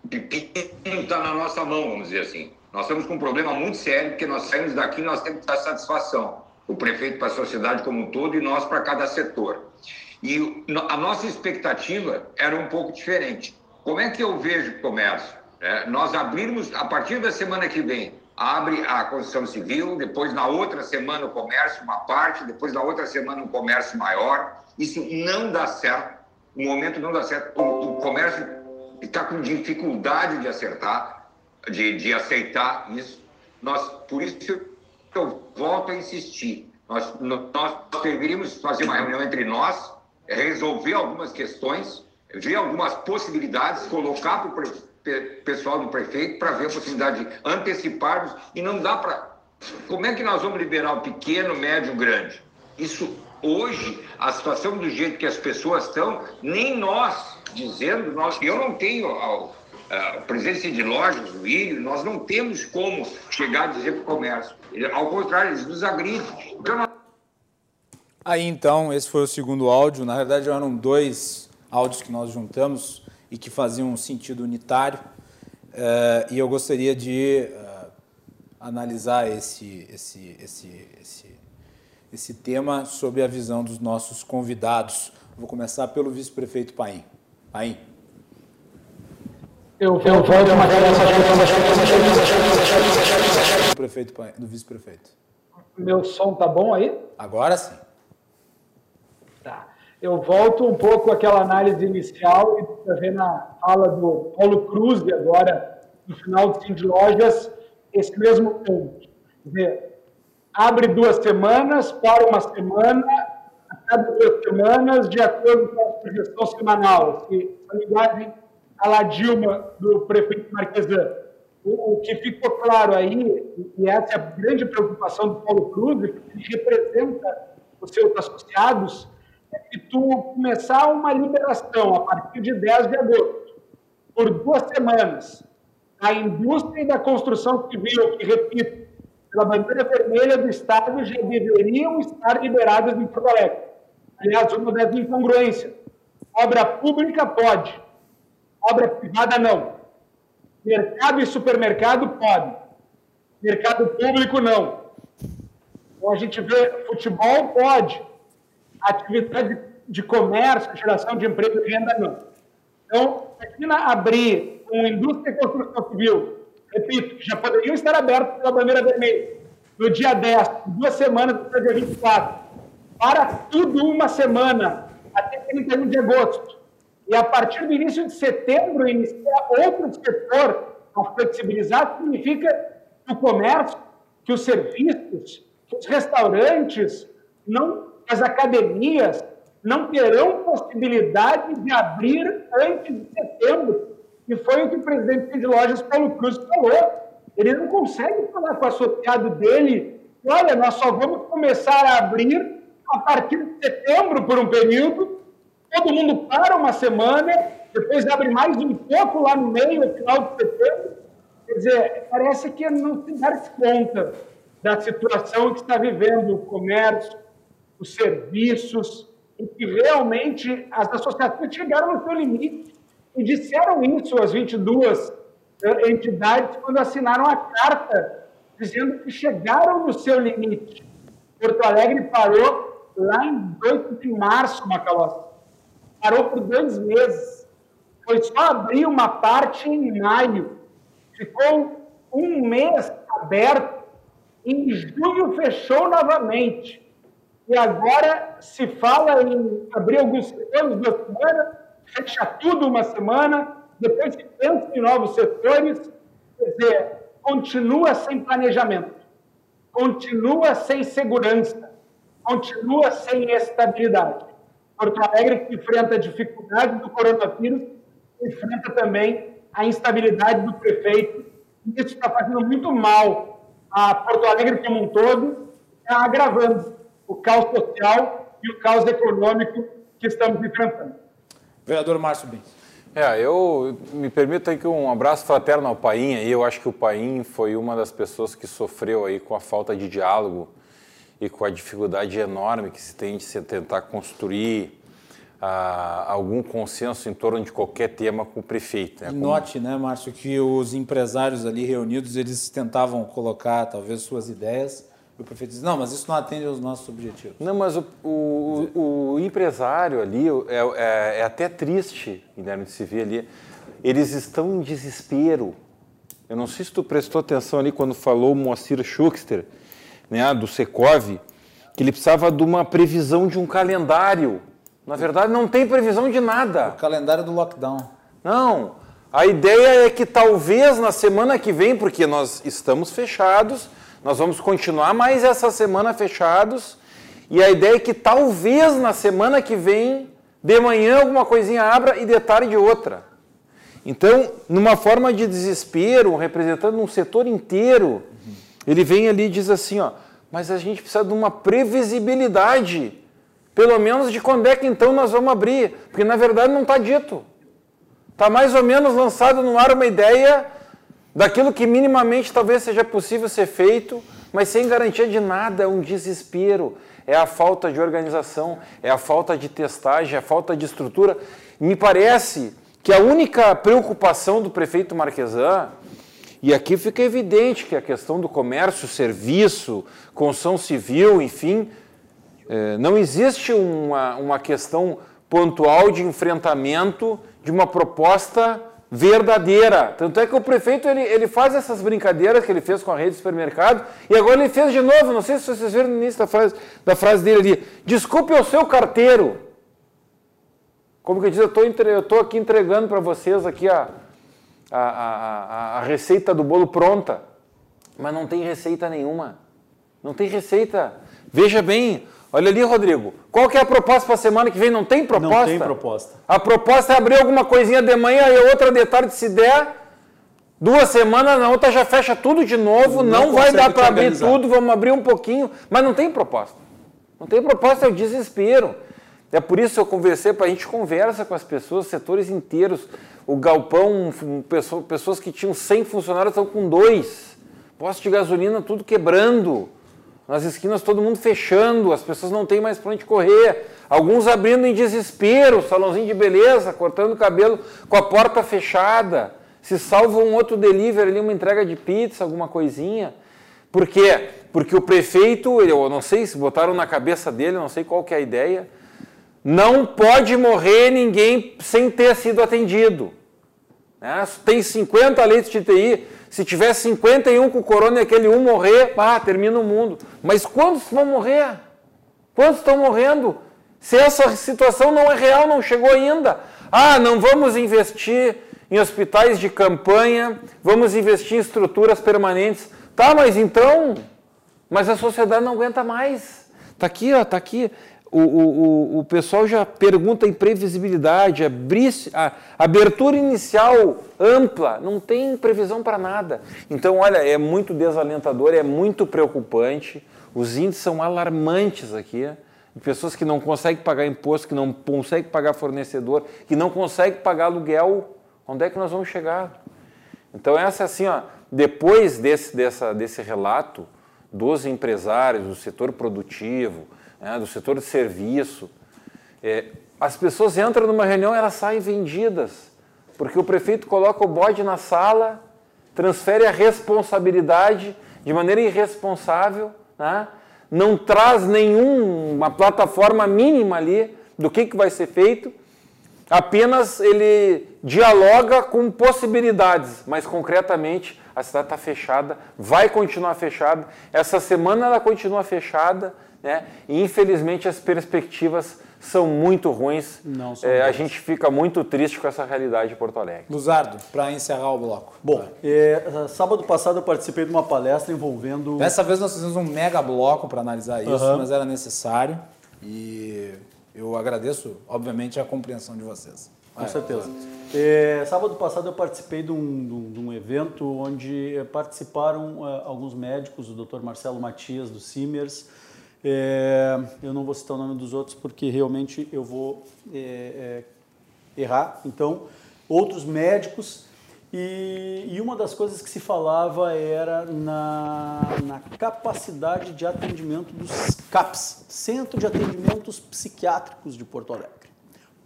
pepino está na nossa mão, vamos dizer assim. Nós estamos com um problema muito sério, porque nós saímos daqui e nós temos que dar satisfação. O prefeito para a sociedade como um todo e nós para cada setor. E a nossa expectativa era um pouco diferente. Como é que eu vejo o comércio? É, nós abrirmos, a partir da semana que vem, abre a construção civil, depois na outra semana o comércio, uma parte, depois na outra semana um comércio maior. Isso não dá certo. O momento não dá certo. O, o comércio está com dificuldade de acertar, de, de aceitar isso. Nós, por isso eu volto a insistir. Nós, nós deveríamos fazer uma reunião entre nós, resolver algumas questões, ver algumas possibilidades, colocar para o pessoal do prefeito para ver a possibilidade de anteciparmos e não dá para. Como é que nós vamos liberar o pequeno, médio, grande? Isso hoje, a situação do jeito que as pessoas estão, nem nós dizendo, nós, eu não tenho a presença de lojas, o Ilho, nós não temos como chegar a dizer para o comércio. Ao contrário, eles nos agridem. Então, nós... Aí então, esse foi o segundo áudio. Na verdade, eram dois áudios que nós juntamos e que faziam um sentido unitário. Uh, e eu gostaria de uh, analisar esse, esse, esse, esse, esse tema sob a visão dos nossos convidados. Vou começar pelo vice-prefeito Paim. Paim. Eu, eu volto uma do prefeito do vice-prefeito. Meu som tá bom aí? Agora sim. Eu volto um pouco àquela análise inicial e para ver na fala do Paulo Cruz e agora no final do Sim de Lojas esse mesmo ponto. Quer dizer, abre duas semanas, para uma semana, a cada duas semanas, de acordo com a projeção semanal. Se a linguagem a la Dilma do prefeito Marquesan. O, que ficou claro aí, e essa é a grande preocupação do Paulo Cruz, que representa os seus associados, que tu começar uma liberação a partir de 10 de agosto, por duas semanas, a indústria da construção civil, que, repito, pela bandeira vermelha do Estado, já deveriam estar liberadas em Porto Alegre. Aliás, uma das incongruências. Obra pública pode, obra privada não. Mercado e supermercado pode, mercado público não. Então a gente vê futebol pode, atividade de comércio, geração de emprego e renda não. Então, imagina abrir uma indústria de construção civil, repito, já poderiam estar abertos pela bandeira vermelha, no dia 10, duas semanas até dia 24, para tudo uma semana, até 31 de agosto. E a partir do início de setembro, iniciar outro setor a flexibilizar, significa que o comércio, que os serviços, que os restaurantes, não, as academias, não terão possibilidade de abrir antes de setembro. E foi o que o presidente de lojas, Paulo Cruz, falou. Ele não consegue falar com o associado dele, olha, nós só vamos começar a abrir a partir de setembro por um período, todo mundo para uma semana, depois abre mais um pouco lá no meio, no final de setembro. Quer dizer, parece que não se dá conta da situação que está vivendo o comércio, os serviços, e que realmente as associações chegaram no seu limite e disseram isso às 22 eh, entidades quando assinaram a carta dizendo que chegaram no seu limite. Porto Alegre parou lá em 8 de março, Macalossi parou por dois meses. Foi só abrir uma parte em maio. Ficou um mês aberto. Em junho fechou novamente. E agora se fala em abrir alguns setores duas semanas, fecha tudo uma semana, depois se pensa em novos setores. Quer dizer, continua sem planejamento, continua sem segurança, continua sem estabilidade. Porto Alegre, que enfrenta a dificuldade do coronavírus, enfrenta também a instabilidade do prefeito. Isso está fazendo muito mal a Porto Alegre como um todo, está agravando o caos social e o caos econômico que estamos enfrentando. Vereador Márcio Bins. É, eu me permito aqui um abraço fraterno ao Paim. Eu acho que o Paim foi uma das pessoas que sofreu aí com a falta de diálogo e com a dificuldade enorme que se tem de se tentar construir a, algum consenso em torno de qualquer tema com o prefeito. Né? Note, né, Márcio, que os empresários ali reunidos, eles tentavam colocar talvez suas ideias, e o prefeito diz, não, mas isso não atende aos nossos objetivos. Não, mas o, o, o empresário ali, é, é, é, até triste, Guilherme, de se ver ali, eles estão em desespero. Eu não sei se tu prestou atenção ali quando falou o Moacir Schuster, né, do Secov, que ele precisava de uma previsão de um calendário na verdade, não tem previsão de nada. O calendário do lockdown. Não. A ideia é que talvez na semana que vem, porque nós estamos fechados, nós vamos continuar mais essa semana fechados, e a ideia é que talvez na semana que vem, de manhã alguma coisinha abra e de tarde outra. Então, numa forma de desespero, representando um setor inteiro, ele vem ali e diz assim, ó, mas a gente precisa de uma previsibilidade pelo menos de quando é que então nós vamos abrir, porque na verdade não está dito. Está mais ou menos lançado no ar uma ideia daquilo que minimamente talvez seja possível ser feito, mas sem garantia de nada, é um desespero, é a falta de organização, é a falta de testagem, é a falta de estrutura. Me parece que a única preocupação do prefeito Marquesan, e aqui fica evidente que a questão do comércio, serviço, construção civil, enfim, é, não existe uma, uma questão pontual de enfrentamento de uma proposta verdadeira. Tanto é que o prefeito ele, ele faz essas brincadeiras que ele fez com a rede de supermercado e agora ele fez de novo. Não sei se vocês viram no início da frase, da frase dele ali. Desculpe o seu carteiro. Como que diz, eu estou aqui entregando para vocês aqui a, a, a, a receita do bolo pronta, mas não tem receita nenhuma. Não tem receita. Veja bem, Olha ali, Rodrigo. Qual que é a proposta para a semana que vem? Não tem proposta? Não tem proposta. A proposta é abrir alguma coisinha de manhã e outra de tarde, se der. Duas semanas, na outra já fecha tudo de novo. Não, não vai dar para abrir tudo, vamos abrir um pouquinho. Mas não tem proposta. Não tem proposta, é o desespero. É por isso que eu conversei, para a gente conversa com as pessoas, setores inteiros. O galpão, pessoas que tinham 100 funcionários estão com dois. Posto de gasolina, tudo quebrando. Nas esquinas todo mundo fechando, as pessoas não têm mais para onde correr. Alguns abrindo em desespero, salãozinho de beleza, cortando o cabelo com a porta fechada. Se salva um outro delivery ali, uma entrega de pizza, alguma coisinha. Por quê? Porque o prefeito, eu não sei se botaram na cabeça dele, não sei qual que é a ideia, não pode morrer ninguém sem ter sido atendido. Né? Tem 50 leitos de TI, se tiver 51 com corona e aquele um morrer, pá, termina o mundo. Mas quantos vão morrer? Quantos estão morrendo? Se essa situação não é real, não chegou ainda. Ah, não vamos investir em hospitais de campanha, vamos investir em estruturas permanentes. Tá, mas então, mas a sociedade não aguenta mais. Tá aqui, ó, tá aqui o, o, o pessoal já pergunta em previsibilidade, abrir, a abertura inicial ampla, não tem previsão para nada. Então, olha, é muito desalentador, é muito preocupante, os índices são alarmantes aqui, pessoas que não conseguem pagar imposto, que não conseguem pagar fornecedor, que não conseguem pagar aluguel, onde é que nós vamos chegar? Então, essa assim, ó, depois desse, dessa, desse relato dos empresários, do setor produtivo, né, do setor de serviço. É, as pessoas entram numa reunião e elas saem vendidas, porque o prefeito coloca o bode na sala, transfere a responsabilidade de maneira irresponsável, né, não traz nenhuma plataforma mínima ali do que, que vai ser feito, apenas ele dialoga com possibilidades, mas concretamente a cidade está fechada, vai continuar fechada. Essa semana ela continua fechada, né? E infelizmente as perspectivas são muito ruins. Não, é, a gente fica muito triste com essa realidade de Porto Alegre. Luzardo, para encerrar o bloco. Bom, é, sábado passado eu participei de uma palestra envolvendo. Dessa vez nós fizemos um mega bloco para analisar isso, uhum. mas era necessário. E eu agradeço, obviamente, a compreensão de vocês. Com é, certeza. É, sábado passado eu participei de um, de um evento onde participaram uh, alguns médicos, o Dr. Marcelo Matias, do Simers, é, eu não vou citar o nome dos outros porque realmente eu vou é, é, errar. Então, outros médicos. E, e, uma das coisas que se falava era na, na capacidade de atendimento dos CAPS, Centro de Atendimentos Psiquiátricos de Porto Alegre.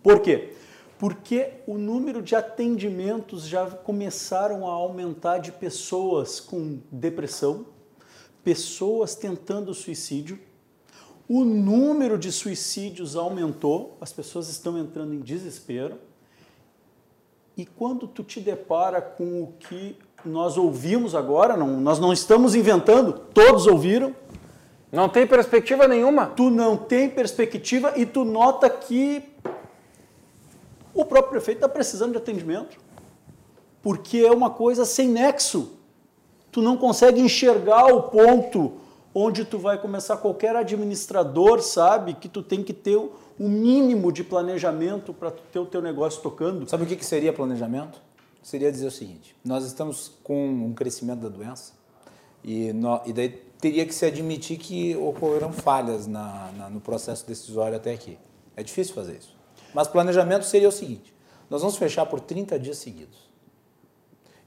Por quê? Porque o número de atendimentos já começaram a aumentar de pessoas com depressão, pessoas tentando suicídio. O número de suicídios aumentou, as pessoas estão entrando em desespero. E quando tu te depara com o que nós ouvimos agora, não, nós não estamos inventando, todos ouviram. Não tem perspectiva nenhuma. Tu não tem perspectiva e tu nota que o próprio prefeito está precisando de atendimento. Porque é uma coisa sem nexo. Tu não consegue enxergar o ponto onde tu vai começar. Qualquer administrador sabe que tu tem que ter o mínimo de planejamento para ter o teu negócio tocando. Sabe o que, que seria planejamento? Seria dizer o seguinte: nós estamos com um crescimento da doença e, no, e daí teria que se admitir que ocorreram falhas na, na, no processo decisório até aqui. É difícil fazer isso. Mas planejamento seria o seguinte: nós vamos fechar por 30 dias seguidos.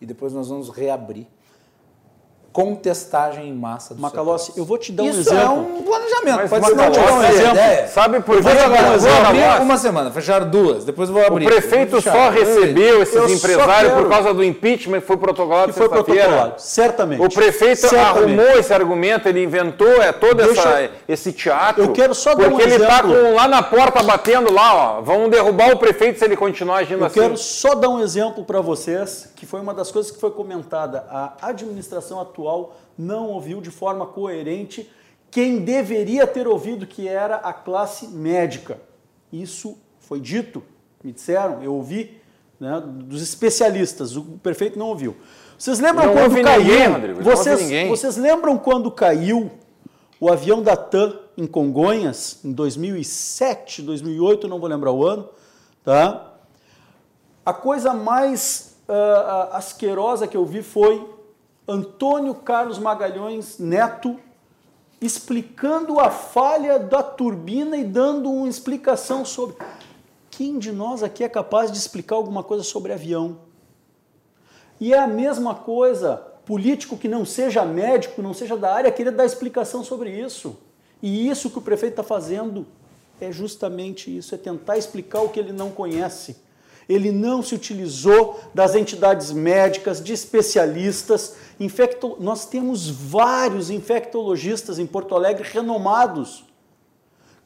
E depois nós vamos reabrir contestagem em massa do Macalossi, eu vou te dar um Isso exemplo. é um planejamento. Mas, Pode não te dar um exemplo. Ideia. Sabe por Eu quê? vou, agora, vou abrir uma semana, fechar duas, depois eu vou abrir. O prefeito só recebeu esses Eu empresários por causa do impeachment que foi protocolado Que foi protocolado, certamente. O prefeito Certamente. arrumou esse argumento, ele inventou é, todo Deixa essa, eu- esse teatro. Eu quero só dar um Porque ele está exemplo. lá na porta batendo lá, ó. Vão derrubar o prefeito se ele continuar agindo Eu assim. quero só dar um exemplo para vocês, que foi uma das coisas que foi comentada. A administração atual não ouviu de forma coerente quem deveria ter ouvido, que era a classe médica. Isso foi dito, me disseram, eu ouvi né, dos especialistas, o prefeito não ouviu. Vocês lembram Não quando caiu? ninguém, Rodrigo, vocês, vocês lembram quando caiu o avião da TAM em Congonhas, em 2007, 2008, não vou lembrar o ano, tá? A coisa mais ah, asquerosa que eu vi foi Antônio Carlos Magalhães Neto explicando a falha da turbina e dando uma explicação sobre. Quem de nós aqui é capaz de explicar alguma coisa sobre avião? E é a mesma coisa, político que não seja médico, não seja da área, querer dar explicação sobre isso. E isso que o prefeito está fazendo é justamente isso, é tentar explicar o que ele não conhece. Ele não se utilizou das entidades médicas, de especialistas. Infecto... Nós temos vários infectologistas em Porto Alegre renomados,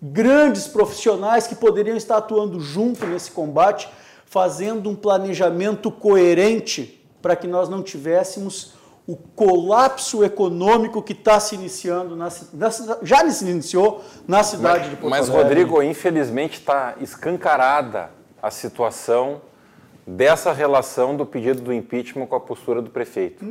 grandes profissionais que poderiam estar atuando junto nesse combate, fazendo um planejamento coerente para que nós não tivéssemos o colapso econômico que está se iniciando, na, na já se iniciou na cidade de Porto Mas, Alegre. Rodrigo, infelizmente está escancarada a situação dessa relação do pedido do impeachment com a postura do prefeito.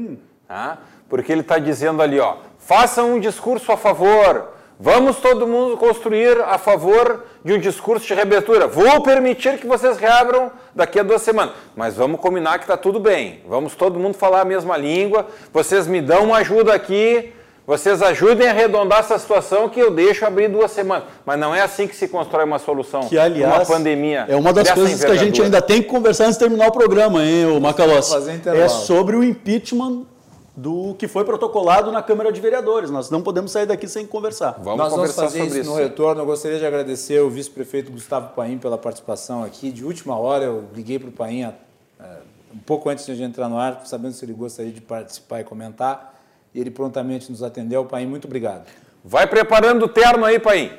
Tá? Porque ele está dizendo ali, ó, façam um discurso a favor, vamos todo mundo construir a favor de um discurso de reabertura. Vou permitir que vocês reabram daqui a duas semanas, mas vamos combinar que está tudo bem. Vamos todo mundo falar a mesma língua, vocês me dão uma ajuda aqui, vocês ajudem a arredondar essa situação que eu deixo abrir duas semanas. Mas não é assim que se constrói uma solução. Que, aliás, uma pandemia. é uma das coisas que a gente ainda tem que conversar antes de terminar o programa, hein, ô Macalossi? É sobre o impeachment do que foi protocolado na Câmara de Vereadores. Nós não podemos sair daqui sem conversar. Vamos Nós vamos conversar fazer sobre isso, no retorno. Eu gostaria de agradecer o vice-prefeito Gustavo Paim pela participação aqui. De última hora, eu liguei para o Paim eh, um pouco antes de a gente entrar no ar, sabendo se ele gostaria de participar e comentar. E ele prontamente nos atendeu. Paim, muito obrigado. Vai preparando o terno aí, Paim.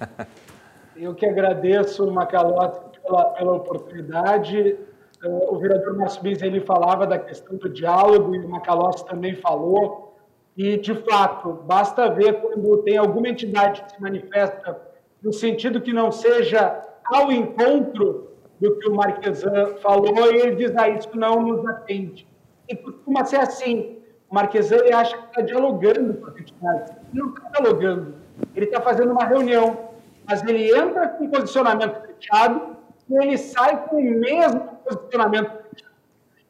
Eu que agradeço, Macalossi, pela, pela oportunidade. O vereador Márcio Bis, ele falava da questão do diálogo e o Macalossi também falou. E, de fato, basta ver quando tem alguma entidade que se manifesta no sentido que não seja ao encontro do que o Marquesan falou, e ele diz, ah, isso não nos atende. E costuma ser assim. O Marquesan ele acha que está dialogando com as entidades. Ele não está dialogando. Ele está fazendo uma reunião. Mas ele entra com posicionamento fechado ele sai com o mesmo posicionamento.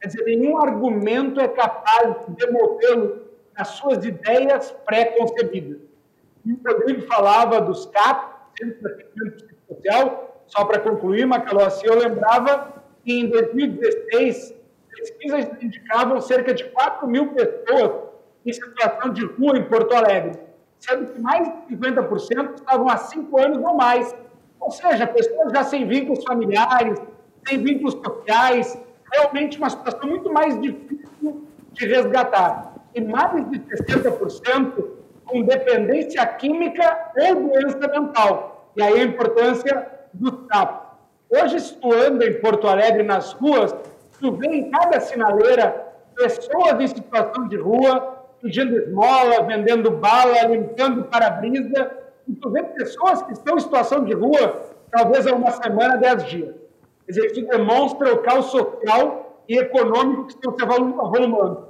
Quer dizer, nenhum argumento é capaz de demovê-lo nas suas ideias pré-concebidas. O Rodrigo falava dos CAP, Centro de Atendimento Social, só para concluir, Macalossi, eu lembrava que em 2016, pesquisas indicavam cerca de 4 mil pessoas em situação de rua em Porto Alegre, sendo que mais de 50% estavam há cinco anos ou mais Ou seja, pessoas já sem vínculos familiares, sem vínculos sociais, realmente uma situação muito mais difícil de resgatar. E mais de 60% com dependência química ou doença mental. E aí a importância do TAP. Hoje, se tu anda em Porto Alegre nas ruas, tu vê em cada sinaleira pessoas em situação de rua, pedindo esmola, vendendo bala, limpando para-brisa. E tu vê pessoas que estão em situação de rua, talvez há uma semana, dez dias. Quer dizer, isso demonstra o caos social e econômico que estão se avolumando.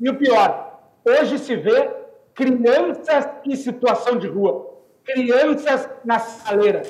E o pior, hoje se vê crianças em situação de rua, crianças na saleira.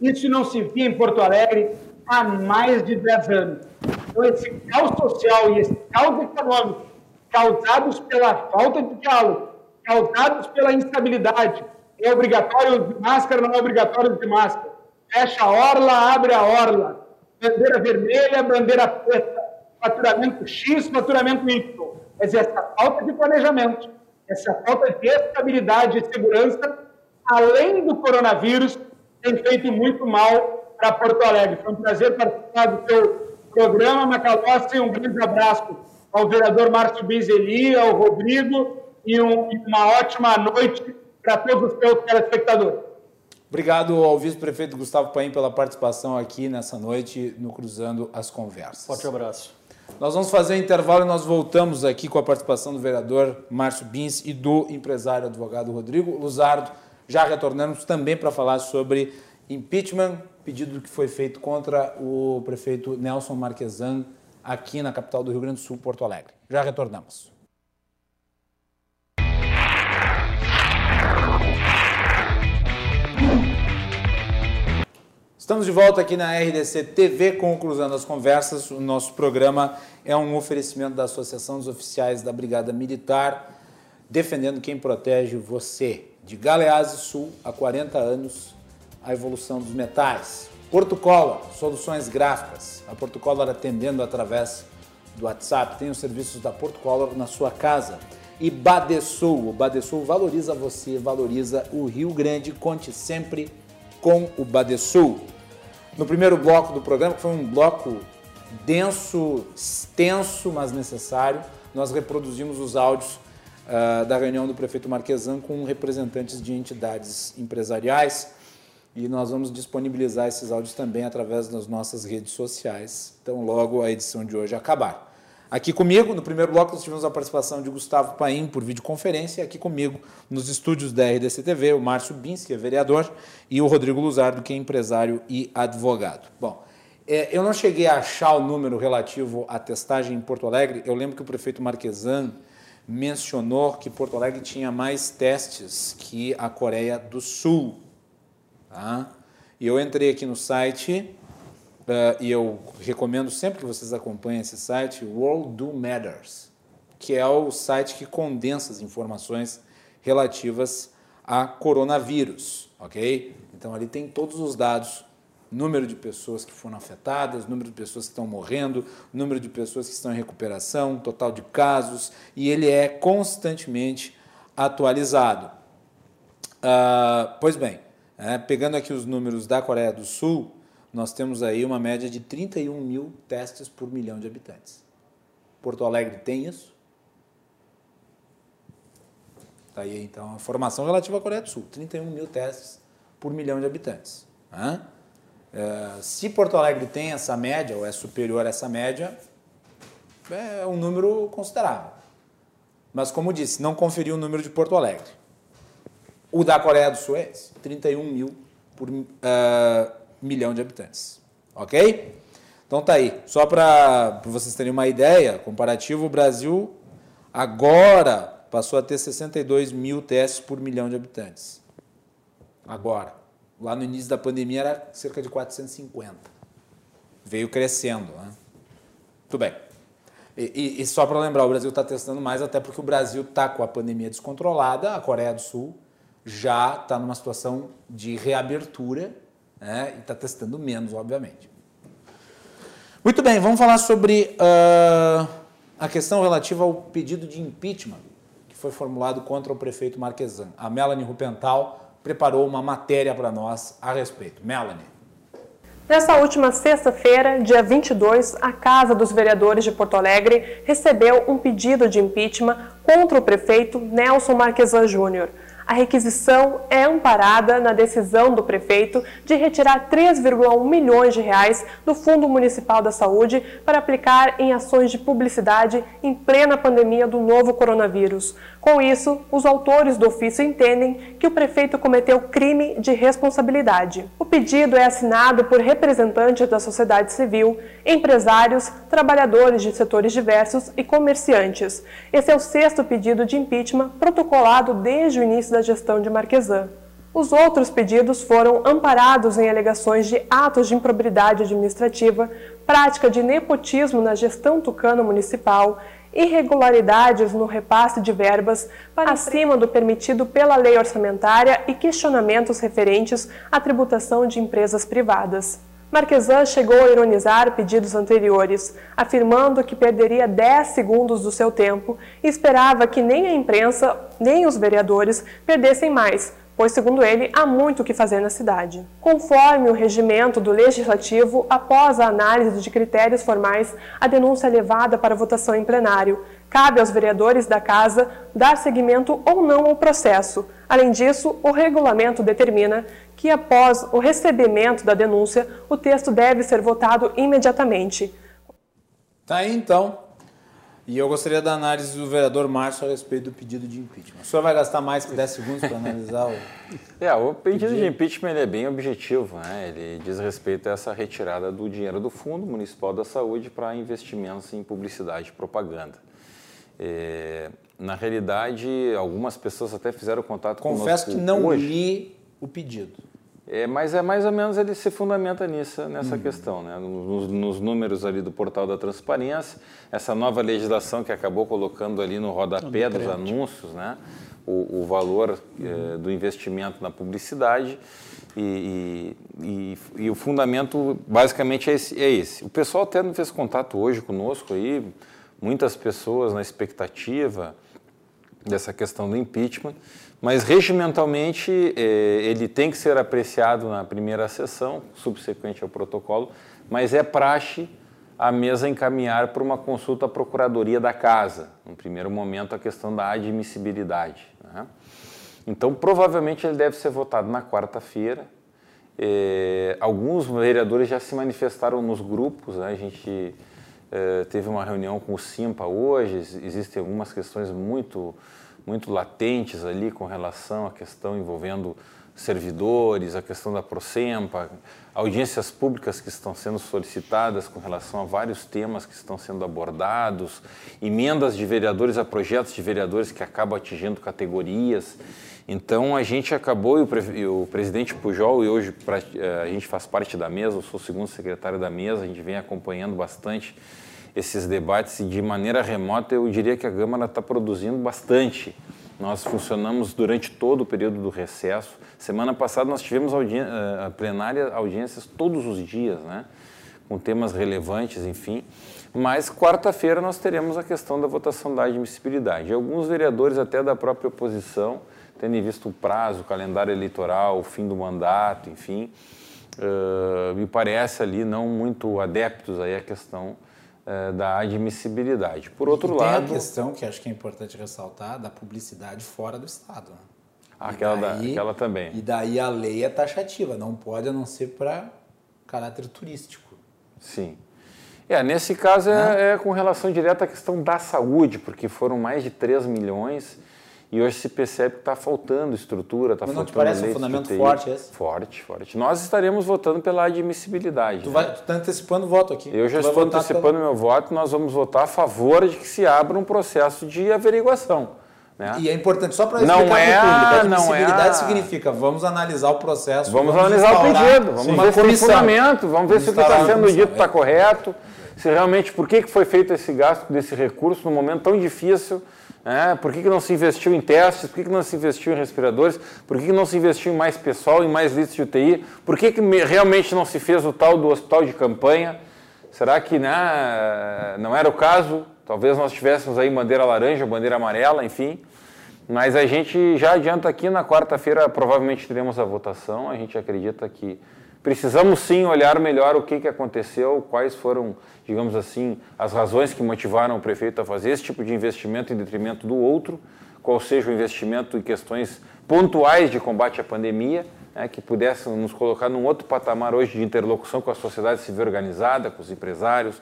Isso não se via em Porto Alegre há mais de 10 anos. Então, esse caos social e esse caos econômico causados pela falta de diálogo, causados pela instabilidade, é obrigatório de máscara, não é obrigatório de máscara. Fecha a orla, abre a orla. Bandeira vermelha, bandeira preta. Faturamento X, faturamento Y. Dizer, essa falta de planejamento, essa falta de estabilidade e segurança, além do coronavírus, tem feito muito mal para Porto Alegre. Foi um prazer participar do seu programa, Macalossi. Um grande abraço ao vereador Márcio Bizeli, ao Rodrigo, e, um, e uma ótima noite para todos os seus telespectadores. Obrigado ao vice-prefeito Gustavo Paim pela participação aqui nessa noite no Cruzando as Conversas. Forte abraço. Nós vamos fazer um intervalo e nós voltamos aqui com a participação do vereador Márcio Bins e do empresário advogado Rodrigo Luzardo. Já retornamos também para falar sobre impeachment, pedido que foi feito contra o prefeito Nelson Marquesan aqui na capital do Rio Grande do Sul, Porto Alegre. Já retornamos. Estamos de volta aqui na RDC TV, conclusando as conversas. O nosso programa é um oferecimento da Associação dos Oficiais da Brigada Militar, defendendo quem protege você. De Galeazzi Sul, há 40 anos, a evolução dos metais. Porto Color, soluções gráficas. A Porto Color atendendo através do WhatsApp. Tem os serviços da Porto Color na sua casa. E Badesul, o Badesul valoriza você, valoriza o Rio Grande. Conte sempre com o Badesul. No primeiro bloco do programa, que foi um bloco denso, extenso, mas necessário, nós reproduzimos os áudios uh, da reunião do prefeito Marquesan com representantes de entidades empresariais e nós vamos disponibilizar esses áudios também através das nossas redes sociais, então logo a edição de hoje acabar. Aqui comigo, no primeiro bloco, nós tivemos a participação de Gustavo Paim por videoconferência, aqui comigo, nos estúdios da RDC TV, o Márcio Bins, que é vereador, e o Rodrigo Luzardo, que é empresário e advogado. Bom, é, eu não cheguei a achar o número relativo à testagem em Porto Alegre, eu lembro que o prefeito Marquesan mencionou que Porto Alegre tinha mais testes que a Coreia do Sul. Tá? E eu entrei aqui no site e eu recomendo sempre que vocês acompanhem esse site, World Do Matters, que é o site que condensa as informações relativas a coronavírus, ok? Então ali tem todos os dados, número de pessoas que foram afetadas, número de pessoas que estão morrendo, número de pessoas que estão em recuperação, total de casos, e ele é constantemente atualizado. Uh, pois bem, é, pegando aqui os números da Coreia do Sul, nós temos aí uma média de 31 mil testes por milhão de habitantes. Porto Alegre tem isso? Está aí então a formação relativa à Coreia do Sul: 31 mil testes por milhão de habitantes. É, se Porto Alegre tem essa média, ou é superior a essa média, é um número considerável. Mas, como disse, não conferiu o número de Porto Alegre. O da Coreia do Sul é esse, 31 mil por. Uh, milhão de habitantes. Ok? Então tá aí. Só para vocês terem uma ideia, comparativo, o Brasil agora passou a ter 62 mil testes por milhão de habitantes. Agora. Lá no início da pandemia era cerca de 450. Veio crescendo. Né? Tudo bem. E, e, e só para lembrar, o Brasil está testando mais, até porque o Brasil está com a pandemia descontrolada, a Coreia do Sul já está numa situação de reabertura né? e está testando menos, obviamente. Muito bem, vamos falar sobre uh, a questão relativa ao pedido de impeachment que foi formulado contra o prefeito Marquesan. A Melanie Rupental preparou uma matéria para nós a respeito. Melanie. Nessa última sexta-feira, dia 22, a Casa dos Vereadores de Porto Alegre recebeu um pedido de impeachment contra o prefeito Nelson Marquesan Júnior. A requisição é amparada na decisão do prefeito de retirar 3,1 milhões de reais do Fundo Municipal da Saúde para aplicar em ações de publicidade em plena pandemia do novo coronavírus. Com isso, os autores do ofício entendem que o prefeito cometeu crime de responsabilidade. O pedido é assinado por representantes da sociedade civil, empresários, trabalhadores de setores diversos e comerciantes. Esse é o sexto pedido de impeachment protocolado desde o início da gestão de Marquesan. Os outros pedidos foram amparados em alegações de atos de improbidade administrativa, prática de nepotismo na gestão tucano municipal, irregularidades no repasse de verbas para acima do permitido pela lei orçamentária e questionamentos referentes à tributação de empresas privadas. Marquesan chegou a ironizar pedidos anteriores, afirmando que perderia 10 segundos do seu tempo e esperava que nem a imprensa nem os vereadores perdessem mais, pois, segundo ele, há muito o que fazer na cidade. Conforme o regimento do Legislativo, após a análise de critérios formais, a denúncia é levada para votação em plenário. Cabe aos vereadores da Casa dar seguimento ou não ao processo. Além disso, o regulamento determina que, após o recebimento da denúncia, o texto deve ser votado imediatamente. Tá aí então e eu gostaria da análise do vereador Márcio a respeito do pedido de impeachment. O senhor vai gastar mais que 10 segundos para analisar o. É, o pedido, pedido. de impeachment é bem objetivo. Né? Ele diz respeito a essa retirada do dinheiro do Fundo Municipal da Saúde para investimentos em publicidade e propaganda. É, na realidade, algumas pessoas até fizeram contato com Confesso que não hoje. li o pedido. É, mas é mais ou menos ele se fundamenta nisso, nessa uhum. questão, né? Nos, nos, números ali do portal da transparência, essa nova legislação que acabou colocando ali no rodapé dos anúncios, né? O, o valor uhum. é, do investimento na publicidade e, e, e, e, o fundamento basicamente é esse, é esse. O pessoal até não fez contato hoje conosco aí, muitas pessoas na expectativa dessa questão do impeachment. Mas regimentalmente eh, ele tem que ser apreciado na primeira sessão, subsequente ao protocolo, mas é praxe a mesa encaminhar para uma consulta à Procuradoria da Casa, no primeiro momento a questão da admissibilidade. Né? Então, provavelmente ele deve ser votado na quarta-feira. Eh, alguns vereadores já se manifestaram nos grupos, né? a gente eh, teve uma reunião com o Simpa hoje, existem algumas questões muito muito latentes ali com relação à questão envolvendo servidores, a questão da Procempa, audiências públicas que estão sendo solicitadas com relação a vários temas que estão sendo abordados, emendas de vereadores a projetos de vereadores que acabam atingindo categorias. Então a gente acabou, e o, pre, o presidente Pujol, e hoje pra, eh, a gente faz parte da mesa, eu sou o segundo secretário da mesa, a gente vem acompanhando bastante esses debates e de maneira remota eu diria que a Câmara está produzindo bastante. Nós funcionamos durante todo o período do recesso. Semana passada nós tivemos audien uh, plenária, audiências todos os dias, né? com temas relevantes, enfim. Mas quarta-feira nós teremos a questão da votação da admissibilidade. Alguns vereadores, até da própria oposição, tendo visto o prazo, o calendário eleitoral, o fim do mandato, enfim, uh, me parece ali não muito adeptos aí à questão é, da admissibilidade. Por outro e lado. Tem a questão que acho que é importante ressaltar da publicidade fora do Estado. Né? Aquela, daí, da, aquela também. E daí a lei é taxativa, não pode a não ser para caráter turístico. Sim. É, nesse caso é, é, com relação direta à questão da saúde, porque foram mais de 3 milhões e hoje se percebe que está faltando estrutura, está faltando não te parece um fundamento forte esse? Forte, forte. Nós estaremos votando pela admissibilidade. Tu né? está antecipando o voto aqui. Eu já tu estou antecipando pela... meu voto nós vamos votar a favor de que se abra um processo de averiguação. Né? E é importante, só para explicar não é, para público, admissibilidade é significa vamos analisar o processo. Vamos, vamos analisar o pedido, vamos ver se tem fundamento, vamos ver se o que está sendo dito está correto, se realmente, por que foi feito esse gasto desse recurso num momento tão difícil é, por que, que não se investiu em testes? Por que, que não se investiu em respiradores? Por que, que não se investiu em mais pessoal, em mais listas de UTI? Por que, que realmente não se fez o tal do hospital de campanha? Será que né, não era o caso? Talvez nós tivéssemos aí bandeira laranja, bandeira amarela, enfim. Mas a gente já adianta aqui, na quarta-feira provavelmente teremos a votação, a gente acredita que precisamos sim olhar melhor o que, que aconteceu, quais foram, digamos assim, as razões que motivaram o prefeito a fazer esse tipo de investimento em detrimento do outro, qual seja o investimento em questões pontuais de combate à pandemia, né, que pudessem nos colocar num outro patamar hoje de interlocução com a sociedade civil organizada, com os empresários,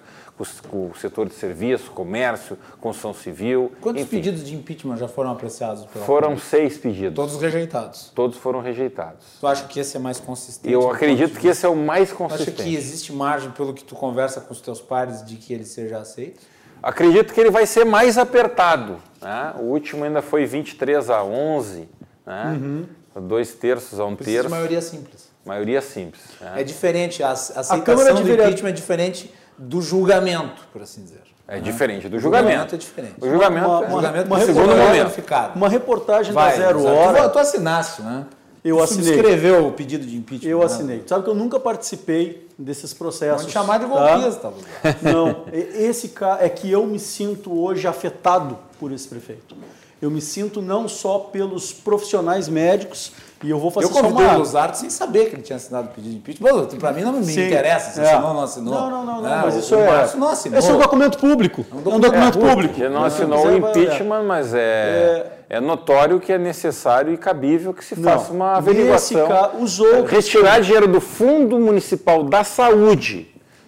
com, o setor de serviços, comércio, construção civil. Quantos enfim. pedidos de impeachment já foram apreciados? Foram seis pedidos. Todos rejeitados. Todos foram rejeitados. Tu acha que esse é mais consistente? Eu acredito que esse é o mais Tu consistente. acha que existe margem, pelo que tu conversa com os teus pares, de que ele seja aceito? Acredito que ele vai ser mais apertado. Né? O último ainda foi 23 a 11, né? dois terços a um Precisa de terço. maioria simples. Maioria simples. né? É diferente, a a aceitação Câmara de do impeachment é diferente do julgamento, por assim dizer. É diferente do O julgamento. é diferente. O julgamento Uma- é uma- julgamento uma reportagem- segundo momento. qualificado. Uma reportagem Vai, da Zero Hora. Tu, tu assinaste, né? Eu tu assinei. escreveu o pedido de impeachment. Eu né? assinei. Tu Sabe que eu nunca participei desses processos. Vão te chamar de tá? golpista, Luiz. Não, e- esse é que eu me sinto hoje afetado por esse prefeito. Eu me sinto não só pelos profissionais médicos, e eu vou fazer Eu só convidei uma... o Luzardo sem saber que ele tinha assinado o pedido de impeachment. Pra mim não me Sim, interessa se é. assinou ou não assinou. Não, não, não, não, É, mas o- isso o é... Márcio não assinou. Esse é um documento público. É um documento público. Ele não É, assinou mas o é- impeachment, mas é, é notório que é necessário e cabível que se Não, faça uma averiguação. ca- os outros- Retirar dinheiro do Fundo Municipal da Saúde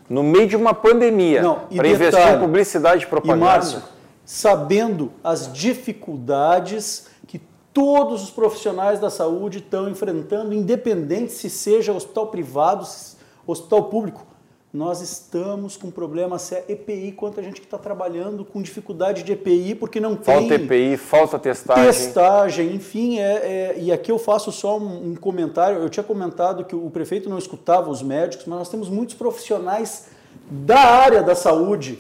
no meio de uma pandemia Não, e para investir em publicidade e E propaganda. Márcio, sabendo as dificuldades todos os profissionais da saúde estão enfrentando, independente se seja hospital privado, hospital público, nós estamos com problema sério. EPI, quanta gente que está trabalhando com dificuldade de EPI porque não tem falta EPI, falta testagem. testagem, enfim, é, é- e aqui eu faço só um, um comentário. Eu tinha comentado que o prefeito não escutava os médicos, mas nós temos muitos profissionais da área da saúde,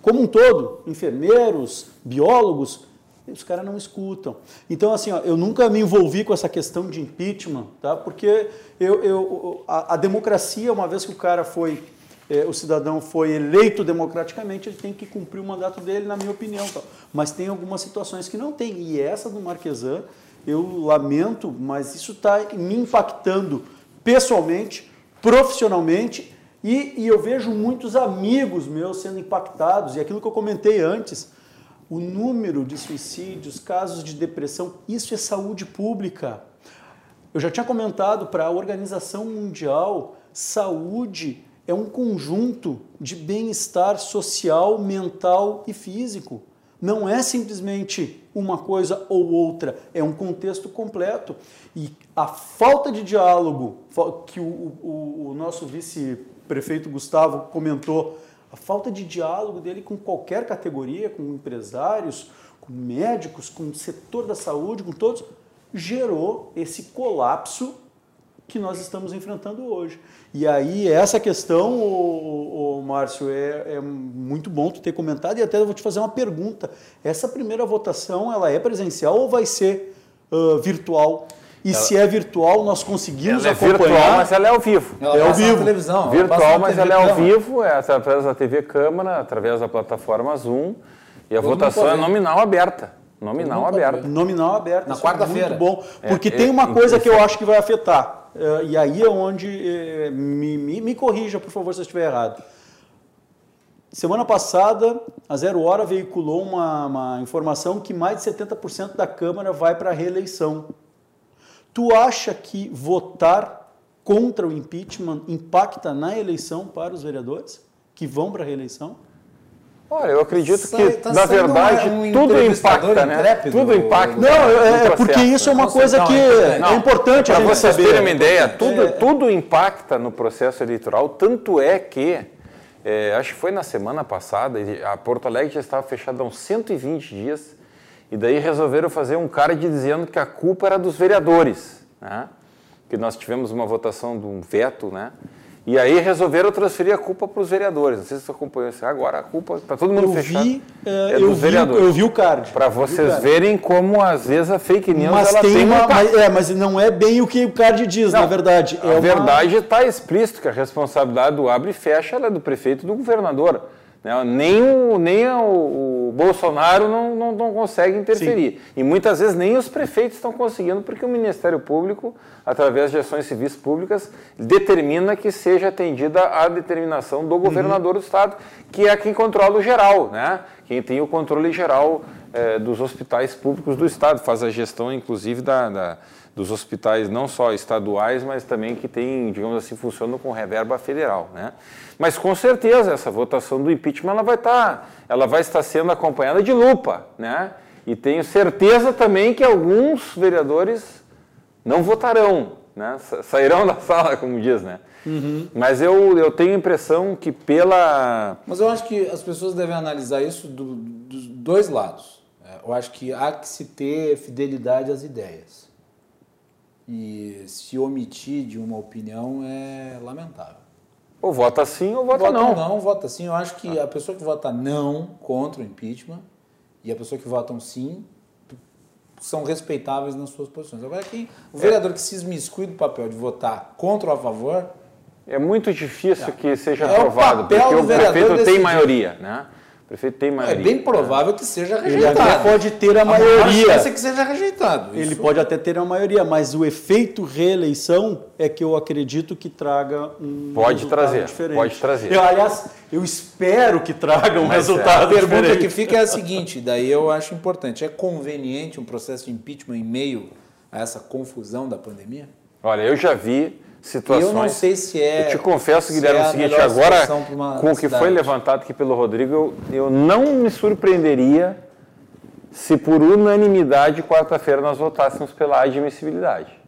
como um todo, enfermeiros, biólogos, os caras não escutam. Então, assim, ó, eu nunca me envolvi com essa questão de impeachment, tá? porque eu, eu- a, a democracia, uma vez que o cara foi é, o cidadão foi eleito democraticamente, ele tem que cumprir o mandato dele, na minha opinião. tá? Mas tem algumas situações que não tem. E essa do Marquesan, eu lamento, mas isso está me impactando pessoalmente, profissionalmente, e, e eu vejo muitos amigos meus sendo impactados. E aquilo que eu comentei antes, o número de suicídios, casos de depressão, isso é saúde pública. Eu já tinha comentado para a Organização Mundial, saúde é um conjunto de bem-estar social, mental e físico. Não é simplesmente uma coisa ou outra, é um contexto completo. E a falta de diálogo que o, o- o nosso vice-prefeito Gustavo comentou, a falta de diálogo dele com qualquer categoria, com empresários, com médicos, com o setor da saúde, com todos, gerou esse colapso que nós estamos enfrentando hoje. E aí, essa questão, o, Márcio, é, é muito bom tu ter comentado e até eu vou te fazer uma pergunta. Essa primeira votação, ela é presencial ou vai ser ah, virtual? E se é virtual, nós conseguimos Ela é acompanhar? virtual, mas ela é ao vivo. Ela É ao vivo. televisão. ela Virtual, mas ela é ao vivo, é através da TV Câmara, através da plataforma Zoom. E a Todo votação é nominal aberta. Nominal aberta. Nominal aberto. Na é quarta-feira. Muito bom. Porque É, tem é, uma coisa que eu acho que vai afetar. eh, e aí é onde. eh, me, me, me corrija, por favor, se eu estiver errado. Semana passada, a Zero Hora veiculou uma, uma informação que mais de 70% da Câmara vai para a reeleição. Tu acha que votar contra o impeachment impacta na eleição para os vereadores que vão para a reeleição? Olha, eu acredito Sai- que, tá na verdade, um- tudo impacta, né? intrépido, Tudo impacta. Não, é, no porque processo, isso é né? uma coisa Não, que é é importante a Para vocês saber. terem uma ideia, tudo, tudo impacta no processo eleitoral, tanto é que, é, acho que foi na semana passada, a Porto Alegre já estava fechada há uns 120 dias, e daí resolveram fazer um card dizendo que a culpa era dos vereadores, né? que nós tivemos uma votação de um veto, né? E aí resolveram transferir a culpa para os vereadores. Não sei se você acompanhou isso. Agora a culpa para todo mundo Eu fechar vi, é, é eu, vi, eu vi o card. Para vocês card. verem como às vezes a fake news Mas ela tem tem um uma, mas, é, mas não é bem o que o card diz, na verdade. É a uma- verdade está explícito que a responsabilidade do abre e fecha é do prefeito e do governador. Né? Nem, o, nem o, o Bolsonaro não, não, não, consegue interferir. Sim. E muitas vezes nem os prefeitos estão conseguindo, porque o Ministério Público, através de ações civis públicas, determina que seja atendida a determinação do governador uhum. do Estado, que é quem controla o geral, né? quem tem o controle geral é, dos hospitais públicos do Estado, faz a gestão, inclusive, da, da dos hospitais não só estaduais, mas também que tem, digamos assim, funcionam com reverba federal, né? Mas com certeza essa votação do impeachment ela vai estar, tá, ela vai estar sendo acompanhada de lupa, né? E tenho certeza também que alguns vereadores não votarão, né? Sairão da sala, como diz, né? Uhum. Mas eu, eu tenho a impressão que pela. Mas eu acho que as pessoas devem analisar isso do, dos dois lados. É, eu acho que há que se ter fidelidade às ideias. E se omitir de uma opinião é lamentável. Ou vota sim ou vota, vota não. Não, vota sim. Eu acho que a pessoa que vota não contra o impeachment e a pessoa que vota sim são respeitáveis nas suas posições. Agora, quem, o vereador que se esmiscui do papel de votar contra ou a favor. É muito difícil é. que seja é aprovado, porque o prefeito tem maioria, né? Prefeito tem maioria. É bem provável que seja rejeitado. Ele até pode ter a, a maioria. A que seja rejeitado. Ele pode até ter a maioria, mas o efeito reeleição é que eu acredito que traga um pode trazer, diferente. Pode trazer. Eu, aliás, eu espero que traga um mas resultado é. A pergunta diferente. que fica é a seguinte, daí eu acho importante. É conveniente um processo de impeachment em meio a essa confusão da pandemia? Olha, eu já vi situações. Eu não sei se é. Eu te confesso, Guilherme, é o seguinte: agora, com o que foi levantado aqui pelo Rodrigo, eu, eu não me surpreenderia se por unanimidade, quarta-feira, nós votássemos pela admissibilidade.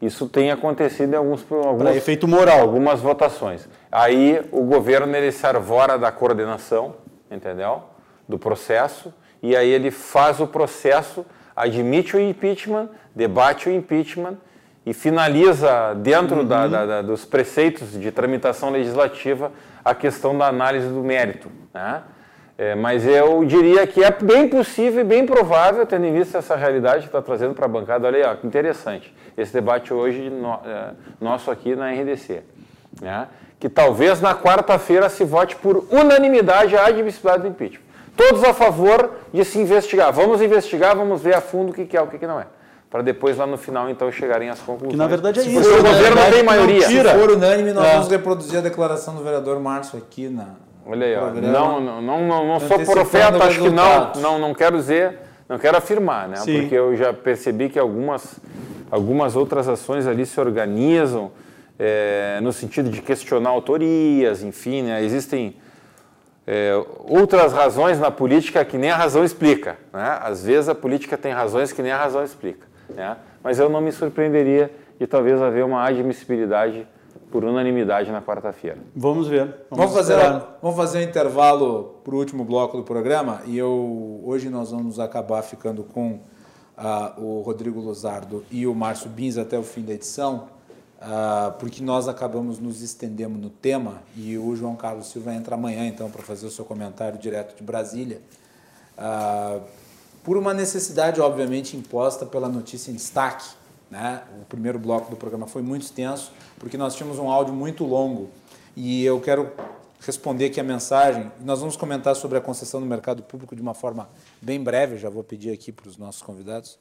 Isso tem acontecido em alguns, alguns efeito moral. algumas votações. Aí o governo ele se arvora da coordenação, entendeu? Do processo, e aí ele faz o processo, admite o impeachment, debate o impeachment e finaliza dentro uhum. da, da, da, dos preceitos de tramitação legislativa a questão da análise do mérito. Né? É, mas eu diria que é bem possível e bem provável, tendo em vista essa realidade que está trazendo para a bancada, olha aí, ó, que interessante, esse debate hoje no, é, nosso aqui na RDC. Né? Que talvez na quarta-feira se vote por unanimidade a admissibilidade do impeachment. Todos a favor de se investigar. Vamos investigar, vamos ver a fundo o que, que é, o que, que não é para depois lá no final então chegarem às conclusões. Que na verdade é se isso. o governo não tem maioria. Se for unânime, nós é. vamos reproduzir a declaração do vereador Márcio aqui na. Olha aí, ó. Não, não, não, não, não sou profeta, acho que não, não, não quero dizer, não quero afirmar, né? Sim. Porque eu já percebi que algumas, algumas outras ações ali se organizam é, no sentido de questionar autorias, enfim, né? existem é, outras razões na política que nem a razão explica. Né? Às vezes a política tem razões que nem a razão explica. Né? Mas eu não me surpreenderia de talvez haver uma admissibilidade por unanimidade na quarta-feira. Vamos ver. Vamos, vamos fazer, vamos fazer um intervalo para o último bloco do programa e eu hoje nós vamos acabar ficando com uh, o Rodrigo Luzardo e o Márcio Bins até o fim da edição, uh, porque nós acabamos nos estendendo no tema e o João Carlos Silva entra amanhã então para fazer o seu comentário direto de Brasília. Uh, por uma necessidade, obviamente, imposta pela notícia em destaque. Né? O primeiro bloco do programa foi muito extenso, porque nós tínhamos um áudio muito longo. E eu quero responder aqui a mensagem. Nós vamos comentar sobre a concessão do mercado público de uma forma bem breve, já vou pedir aqui para os nossos convidados.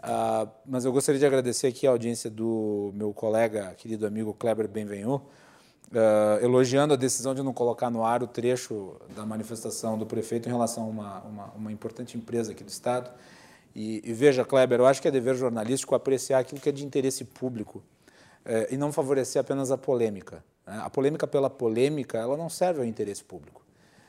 Uh, mas eu gostaria de agradecer aqui a audiência do meu colega, querido amigo Kleber Benvenu, uh, elogiando a decisão de não colocar no ar o trecho da manifestação do prefeito em relação a uma, uma, uma importante empresa aqui do Estado. E, e, veja, Kleber, eu acho que é dever jornalístico apreciar aquilo que é de interesse público uh, e não favorecer apenas a polêmica. Né? A polêmica pela polêmica, ela não serve ao interesse público.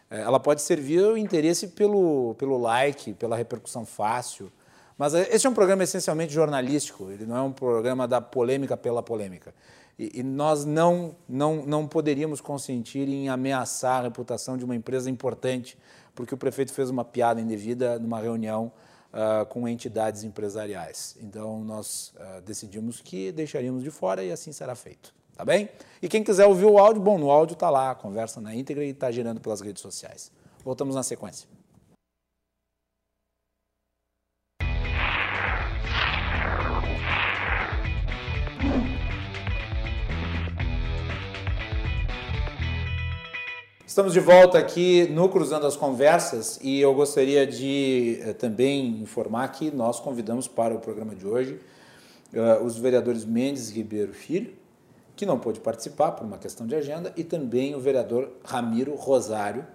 Uh, ela pode servir ao interesse pelo, pelo like, pela repercussão fácil, mas esse é um programa essencialmente jornalístico, ele não é um programa da polêmica pela polêmica. E, nós não, não, não poderíamos consentir em ameaçar a reputação de uma empresa importante, porque o prefeito fez uma piada indevida numa reunião uh, com entidades empresariais. Então, nós uh, decidimos que deixaríamos de fora e assim será feito. Tá bem? E quem quiser ouvir o áudio, bom, no áudio está lá, a conversa na íntegra e está girando pelas redes sociais. Voltamos na sequência. Estamos de volta aqui no Cruzando as Conversas e eu gostaria de eh, também informar que nós convidamos para o programa de hoje uh, os vereadores Mendes Ribeiro Filho, que não pôde participar por uma questão de agenda, e também o vereador Ramiro Rosário,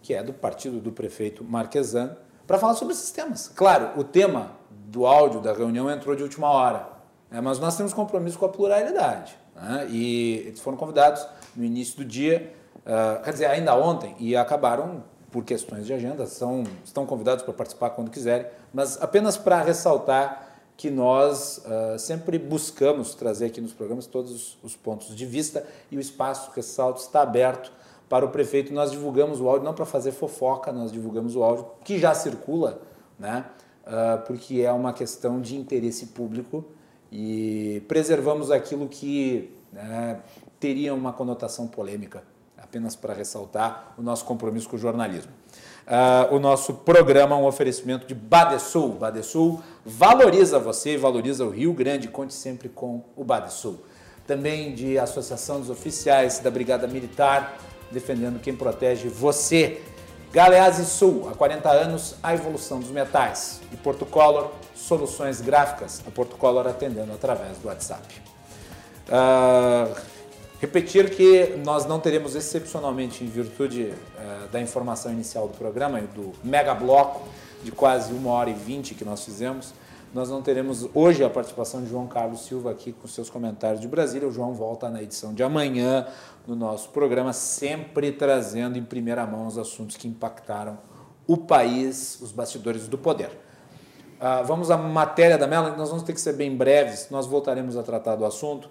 que é do partido do prefeito Marquesan, para falar sobre esses temas. Claro, o tema do áudio da reunião entrou de última hora, né, mas nós temos compromisso com a pluralidade. Né, e eles foram convidados no início do dia uh, quer dizer, ainda ontem, e acabaram por questões de agenda, são, estão convidados para participar quando quiserem, mas apenas para ressaltar que nós uh, sempre buscamos trazer aqui nos programas todos os pontos de vista e o espaço, ressalto, está aberto para o prefeito. Nós divulgamos o áudio não para fazer fofoca, nós divulgamos o áudio que já circula, né? Uh, porque é uma questão de interesse público e preservamos aquilo que né, teria uma conotação polêmica apenas para ressaltar o nosso compromisso com o jornalismo. Uh, o nosso programa é um oferecimento de Badesul. Badesul valoriza você e valoriza o Rio Grande. Conte sempre com o Badesul. Também de Associação dos Oficiais da Brigada Militar, defendendo quem protege você. Galeazzi Sul, há 40 anos, a evolução dos metais. E Porto Color, soluções gráficas. A Porto Color atendendo através do WhatsApp. Uh, Repetir que nós não teremos excepcionalmente, em virtude uh, da informação inicial do programa, do mega bloco de quase uma hora e vinte que nós fizemos, nós não teremos hoje a participação de João Carlos Silva aqui com seus comentários de Brasília. O João volta na edição de amanhã no nosso programa, sempre trazendo em primeira mão os assuntos que impactaram o país, os bastidores do poder. Uh, vamos à matéria da Melanie, nós vamos ter que ser bem breves, nós voltaremos a tratar do assunto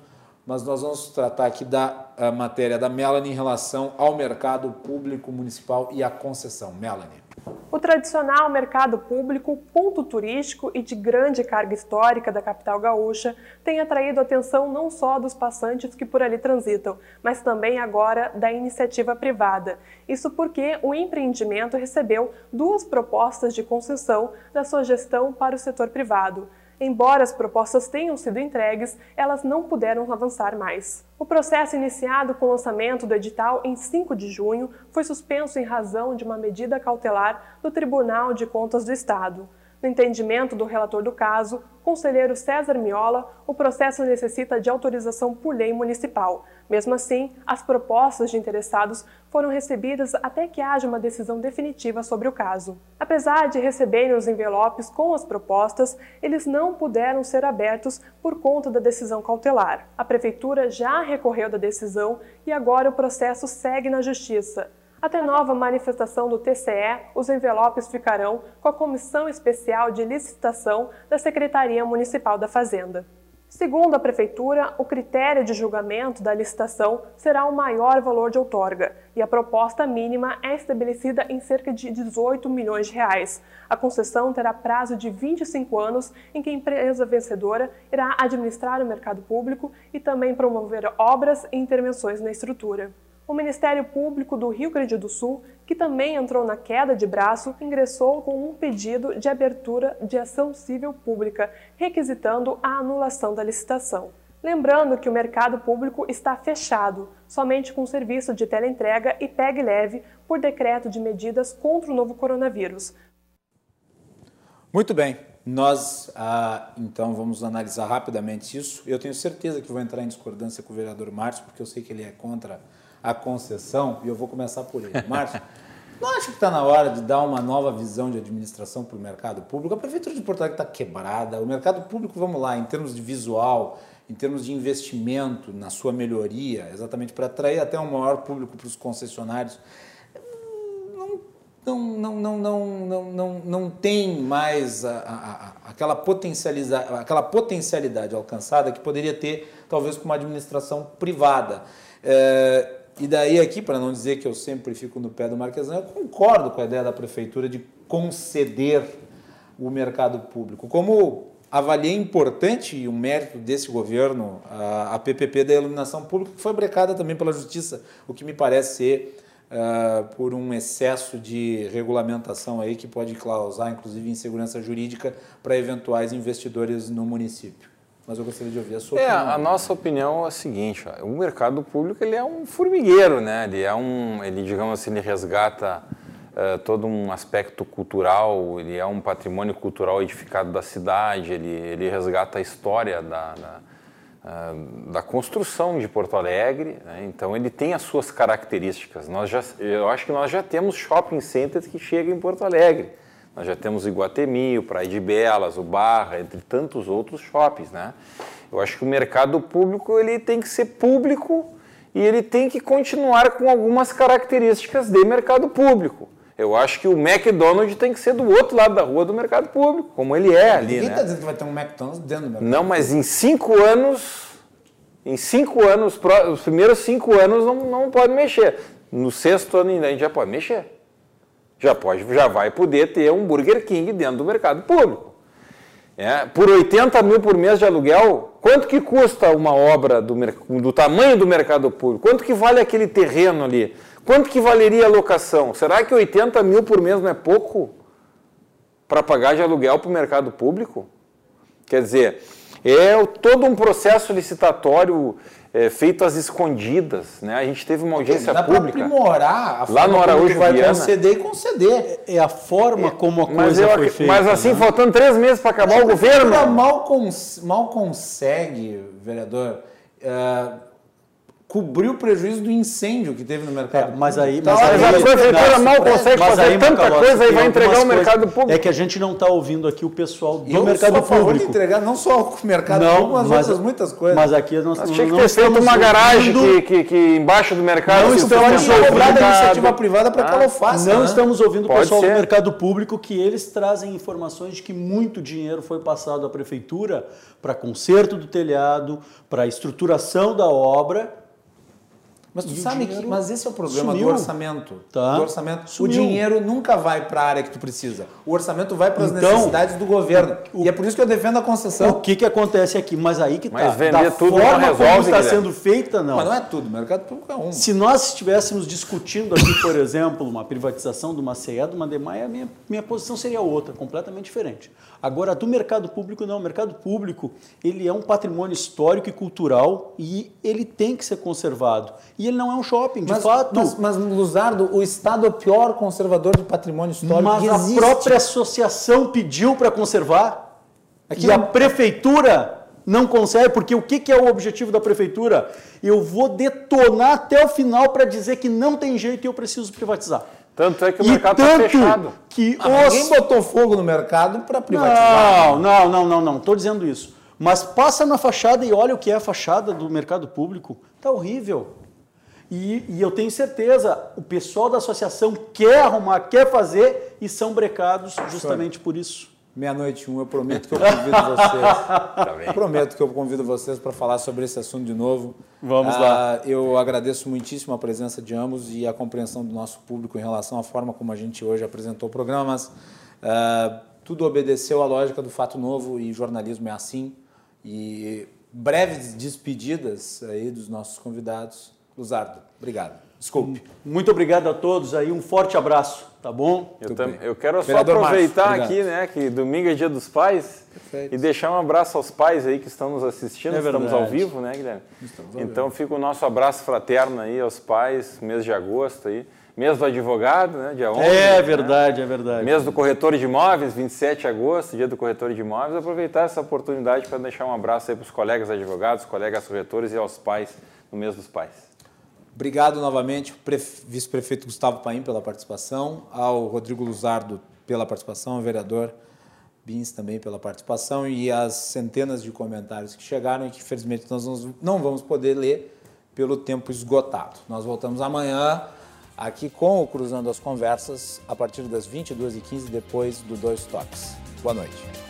mas nós vamos tratar aqui da matéria da Melanie em relação ao mercado público municipal e à concessão. Melanie. O tradicional mercado público, ponto turístico e de grande carga histórica da capital gaúcha, tem atraído a atenção não só dos passantes que por ali transitam, mas também agora da iniciativa privada. Isso porque o empreendimento recebeu duas propostas de concessão da sua gestão para o setor privado. Embora as propostas tenham sido entregues, elas não puderam avançar mais. O processo iniciado com o lançamento do edital em 5 de junho foi suspenso em razão de uma medida cautelar do Tribunal de Contas do Estado. No entendimento do relator do caso, conselheiro César Miola, o processo necessita de autorização por lei municipal. Mesmo assim, as propostas de interessados foram recebidas até que haja uma decisão definitiva sobre o caso. Apesar de receberem os envelopes com as propostas, eles não puderam ser abertos por conta da decisão cautelar. A prefeitura já recorreu da decisão e agora o processo segue na justiça. Até nova manifestação do TCE, os envelopes ficarão com a Comissão Especial de Licitação da Secretaria Municipal da Fazenda. Segundo a Prefeitura, o critério de julgamento da licitação será o maior valor de outorga e a proposta mínima é estabelecida em cerca de 18 milhões de reais. A concessão terá prazo de 25 anos em que a empresa vencedora irá administrar o mercado público e também promover obras e intervenções na estrutura o Ministério Público do Rio Grande do Sul, que também entrou na queda de braço, ingressou com um pedido de abertura de ação civil pública, requisitando a anulação da licitação. Lembrando que o mercado público está fechado, somente com serviço de teleentrega e pegue leve por decreto de medidas contra o novo coronavírus. Muito bem, nós ah, então vamos analisar rapidamente isso. Eu tenho certeza que vou entrar em discordância com o vereador Márcio, porque eu sei que ele é contra a concessão, e eu vou começar por ele. Márcio, não acha que está na hora de dar uma nova visão de administração para o mercado público? A Prefeitura de Porto Alegre está quebrada, o mercado público, vamos lá, em termos de visual, em termos de investimento na sua melhoria, exatamente para atrair até um maior público para os concessionários, não, não, não, não, não, não, não tem mais a, a, a, aquela, potencialidade, aquela potencialidade alcançada que poderia ter, talvez, com uma administração privada. É, e daí aqui, para não dizer que eu sempre fico no pé do Marquesão, eu concordo com a ideia da prefeitura de conceder o mercado público. Como avaliei importante e um mérito desse governo, a, a PPP da iluminação pública, que foi brecada também pela justiça, o que me parece ser uh, por um excesso de regulamentação aí que pode causar, inclusive, insegurança jurídica para eventuais investidores no município. Mas eu gostaria de ouvir a sua é, opinião. A nossa opinião é a seguinte, ó, o mercado público ele é um formigueiro, né? Ele é um, ele digamos assim, ele resgata uh, todo um aspecto cultural, ele é um patrimônio cultural edificado da cidade, ele, ele resgata a história da, da, uh, da construção de Porto Alegre, né? então ele tem as suas características. Nós já, eu acho que nós já temos shopping centers que chegam em Porto Alegre. Nós já temos o Iguatemi, o Praia de Belas, o Barra, entre tantos outros shoppings, né? Eu acho que o mercado público ele tem que ser público e ele tem que continuar com algumas características de mercado público. Eu acho que o McDonald's tem que ser do outro lado da rua do mercado público, como ele é ali, Ninguém né? está dizendo que vai ter um McDonald's dentro do mercado Não, mas em cinco anos, em cinco anos, os primeiros cinco anos não, não pode mexer. No sexto ano ainda a gente já pode mexer já pode, já vai poder ter um Burger King dentro do mercado público. É, por 80 mil por mês de aluguel, quanto que custa uma obra do, do tamanho do mercado público? Quanto que vale aquele terreno ali? Quanto que valeria a locação? Será que 80 mil por mês não é pouco para pagar de aluguel para o mercado público? Quer dizer, é todo um processo licitatório é, feito às escondidas, né? A gente teve uma audiência Dá pública. Dá aprimorar a lá no Araújo vai Viana. conceder e conceder. É a forma como a mas coisa eu, foi feita. Mas assim, né? faltando três meses para acabar o governo. Mal, cons mal consegue, vereador, uh, cobrir o prejuízo do incêndio que teve no mercado. É, mas aí, Então, mas aí, a prefeitura mal consegue mas fazer aí, tanta Macalossi, coisa e vai entregar o mercado coisas- público. É que a gente não está ouvindo aqui o pessoal do eu mercado sou a favor público. de entregar não só o mercado público, mas, outras muitas coisas. Mas aqui nós Mas não, tinha que não ter feito uma garagem ouvindo- que, que, que embaixo do mercado. Não se estamos da complicado. iniciativa privada para que ela o faça. Não né? estamos ouvindo o Pode pessoal ser. do mercado público que eles trazem informações de que muito dinheiro foi passado à prefeitura para conserto do telhado, para estruturação da obra. Mas tu E sabe que. Mas esse é o problema sumiu. do orçamento. Tá. Do orçamento. Sumiu. O dinheiro nunca vai para a área que tu precisa. O orçamento vai para as Então, necessidades do governo. o- e é por isso que eu defendo a concessão. O que, que acontece aqui? Mas aí que tá. vender da tudo forma resolve, como está sendo feita, não. Mas não é tudo. O mercado público é um. Se nós estivéssemos discutindo aqui, por exemplo, uma privatização de uma CE, de uma DEMAI, a minha, minha posição seria outra, completamente diferente. Agora, do mercado público, não. O mercado público, ele é um patrimônio histórico e cultural e ele tem que ser conservado. E ele não é um shopping, de Mas, fato. mas, mas, Luzardo, o Estado é o pior conservador de patrimônio histórico Mas que a existe. própria associação pediu para conservar. Aqui e a prefeitura não consegue, porque o que, que é o objetivo da prefeitura? Eu vou detonar até o final para dizer que não tem jeito e eu preciso privatizar. Tanto é que o e mercado está tanto fechado. que Ah, os... Ninguém botou fogo no mercado para privatizar. Não, não, não, não, não. Estou dizendo isso. Mas passa na fachada e olha o que é a fachada do mercado público. Tá horrível. E, e eu tenho certeza, o pessoal da associação quer arrumar, quer fazer e são brecados justamente por isso. Meia-noite um, eu prometo que eu convido vocês. Tá prometo que eu convido vocês para falar sobre esse assunto de novo. Vamos Ah, lá. Eu agradeço muitíssimo a presença de ambos e a compreensão do nosso público em relação à forma como a gente hoje apresentou o programa, mas ah, tudo obedeceu à lógica do fato novo e jornalismo é assim. E breves despedidas aí dos nossos convidados. Luzardo, obrigado. Desculpe. Muito obrigado a todos aí, um forte abraço, tá bom? Eu, Muito tam- bem. eu quero só Vereador aproveitar aqui, né, que domingo é dia dos pais Perfeito. e deixar um abraço aos pais aí que estão nos assistindo. É Estamos ao vivo, né, Guilherme? então fica o nosso abraço fraterno aí aos pais, mês de agosto aí. Mês do advogado, né, dia 11. É né? verdade, é verdade. Mês do corretor de imóveis, 27 de agosto, dia do corretor de imóveis. Aproveitar essa oportunidade para deixar um abraço aí para os colegas advogados, colegas corretores e aos pais no mês dos pais. Obrigado novamente, pref- vice-prefeito Gustavo Paim, pela participação, ao Rodrigo Luzardo pela participação, ao vereador Bins também pela participação e as centenas de comentários que chegaram e que, infelizmente, nós não vamos poder ler pelo tempo esgotado. Nós voltamos amanhã aqui com o Cruzando as Conversas, a partir das 22h15, depois do Dois Toques. Boa noite.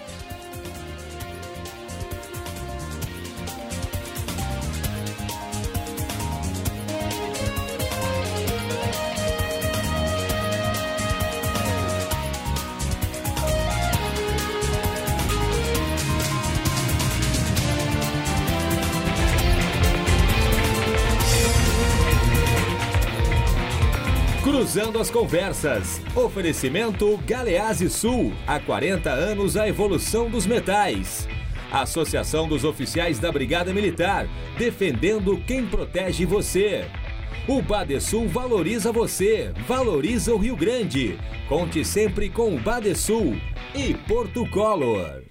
Cruzando as conversas. Oferecimento Galease Sul. Há 40 anos a evolução dos metais. Associação dos Oficiais da Brigada Militar, defendendo quem protege você. O Badesul valoriza você, valoriza o Rio Grande. Conte sempre com o Badesul e Porto Color.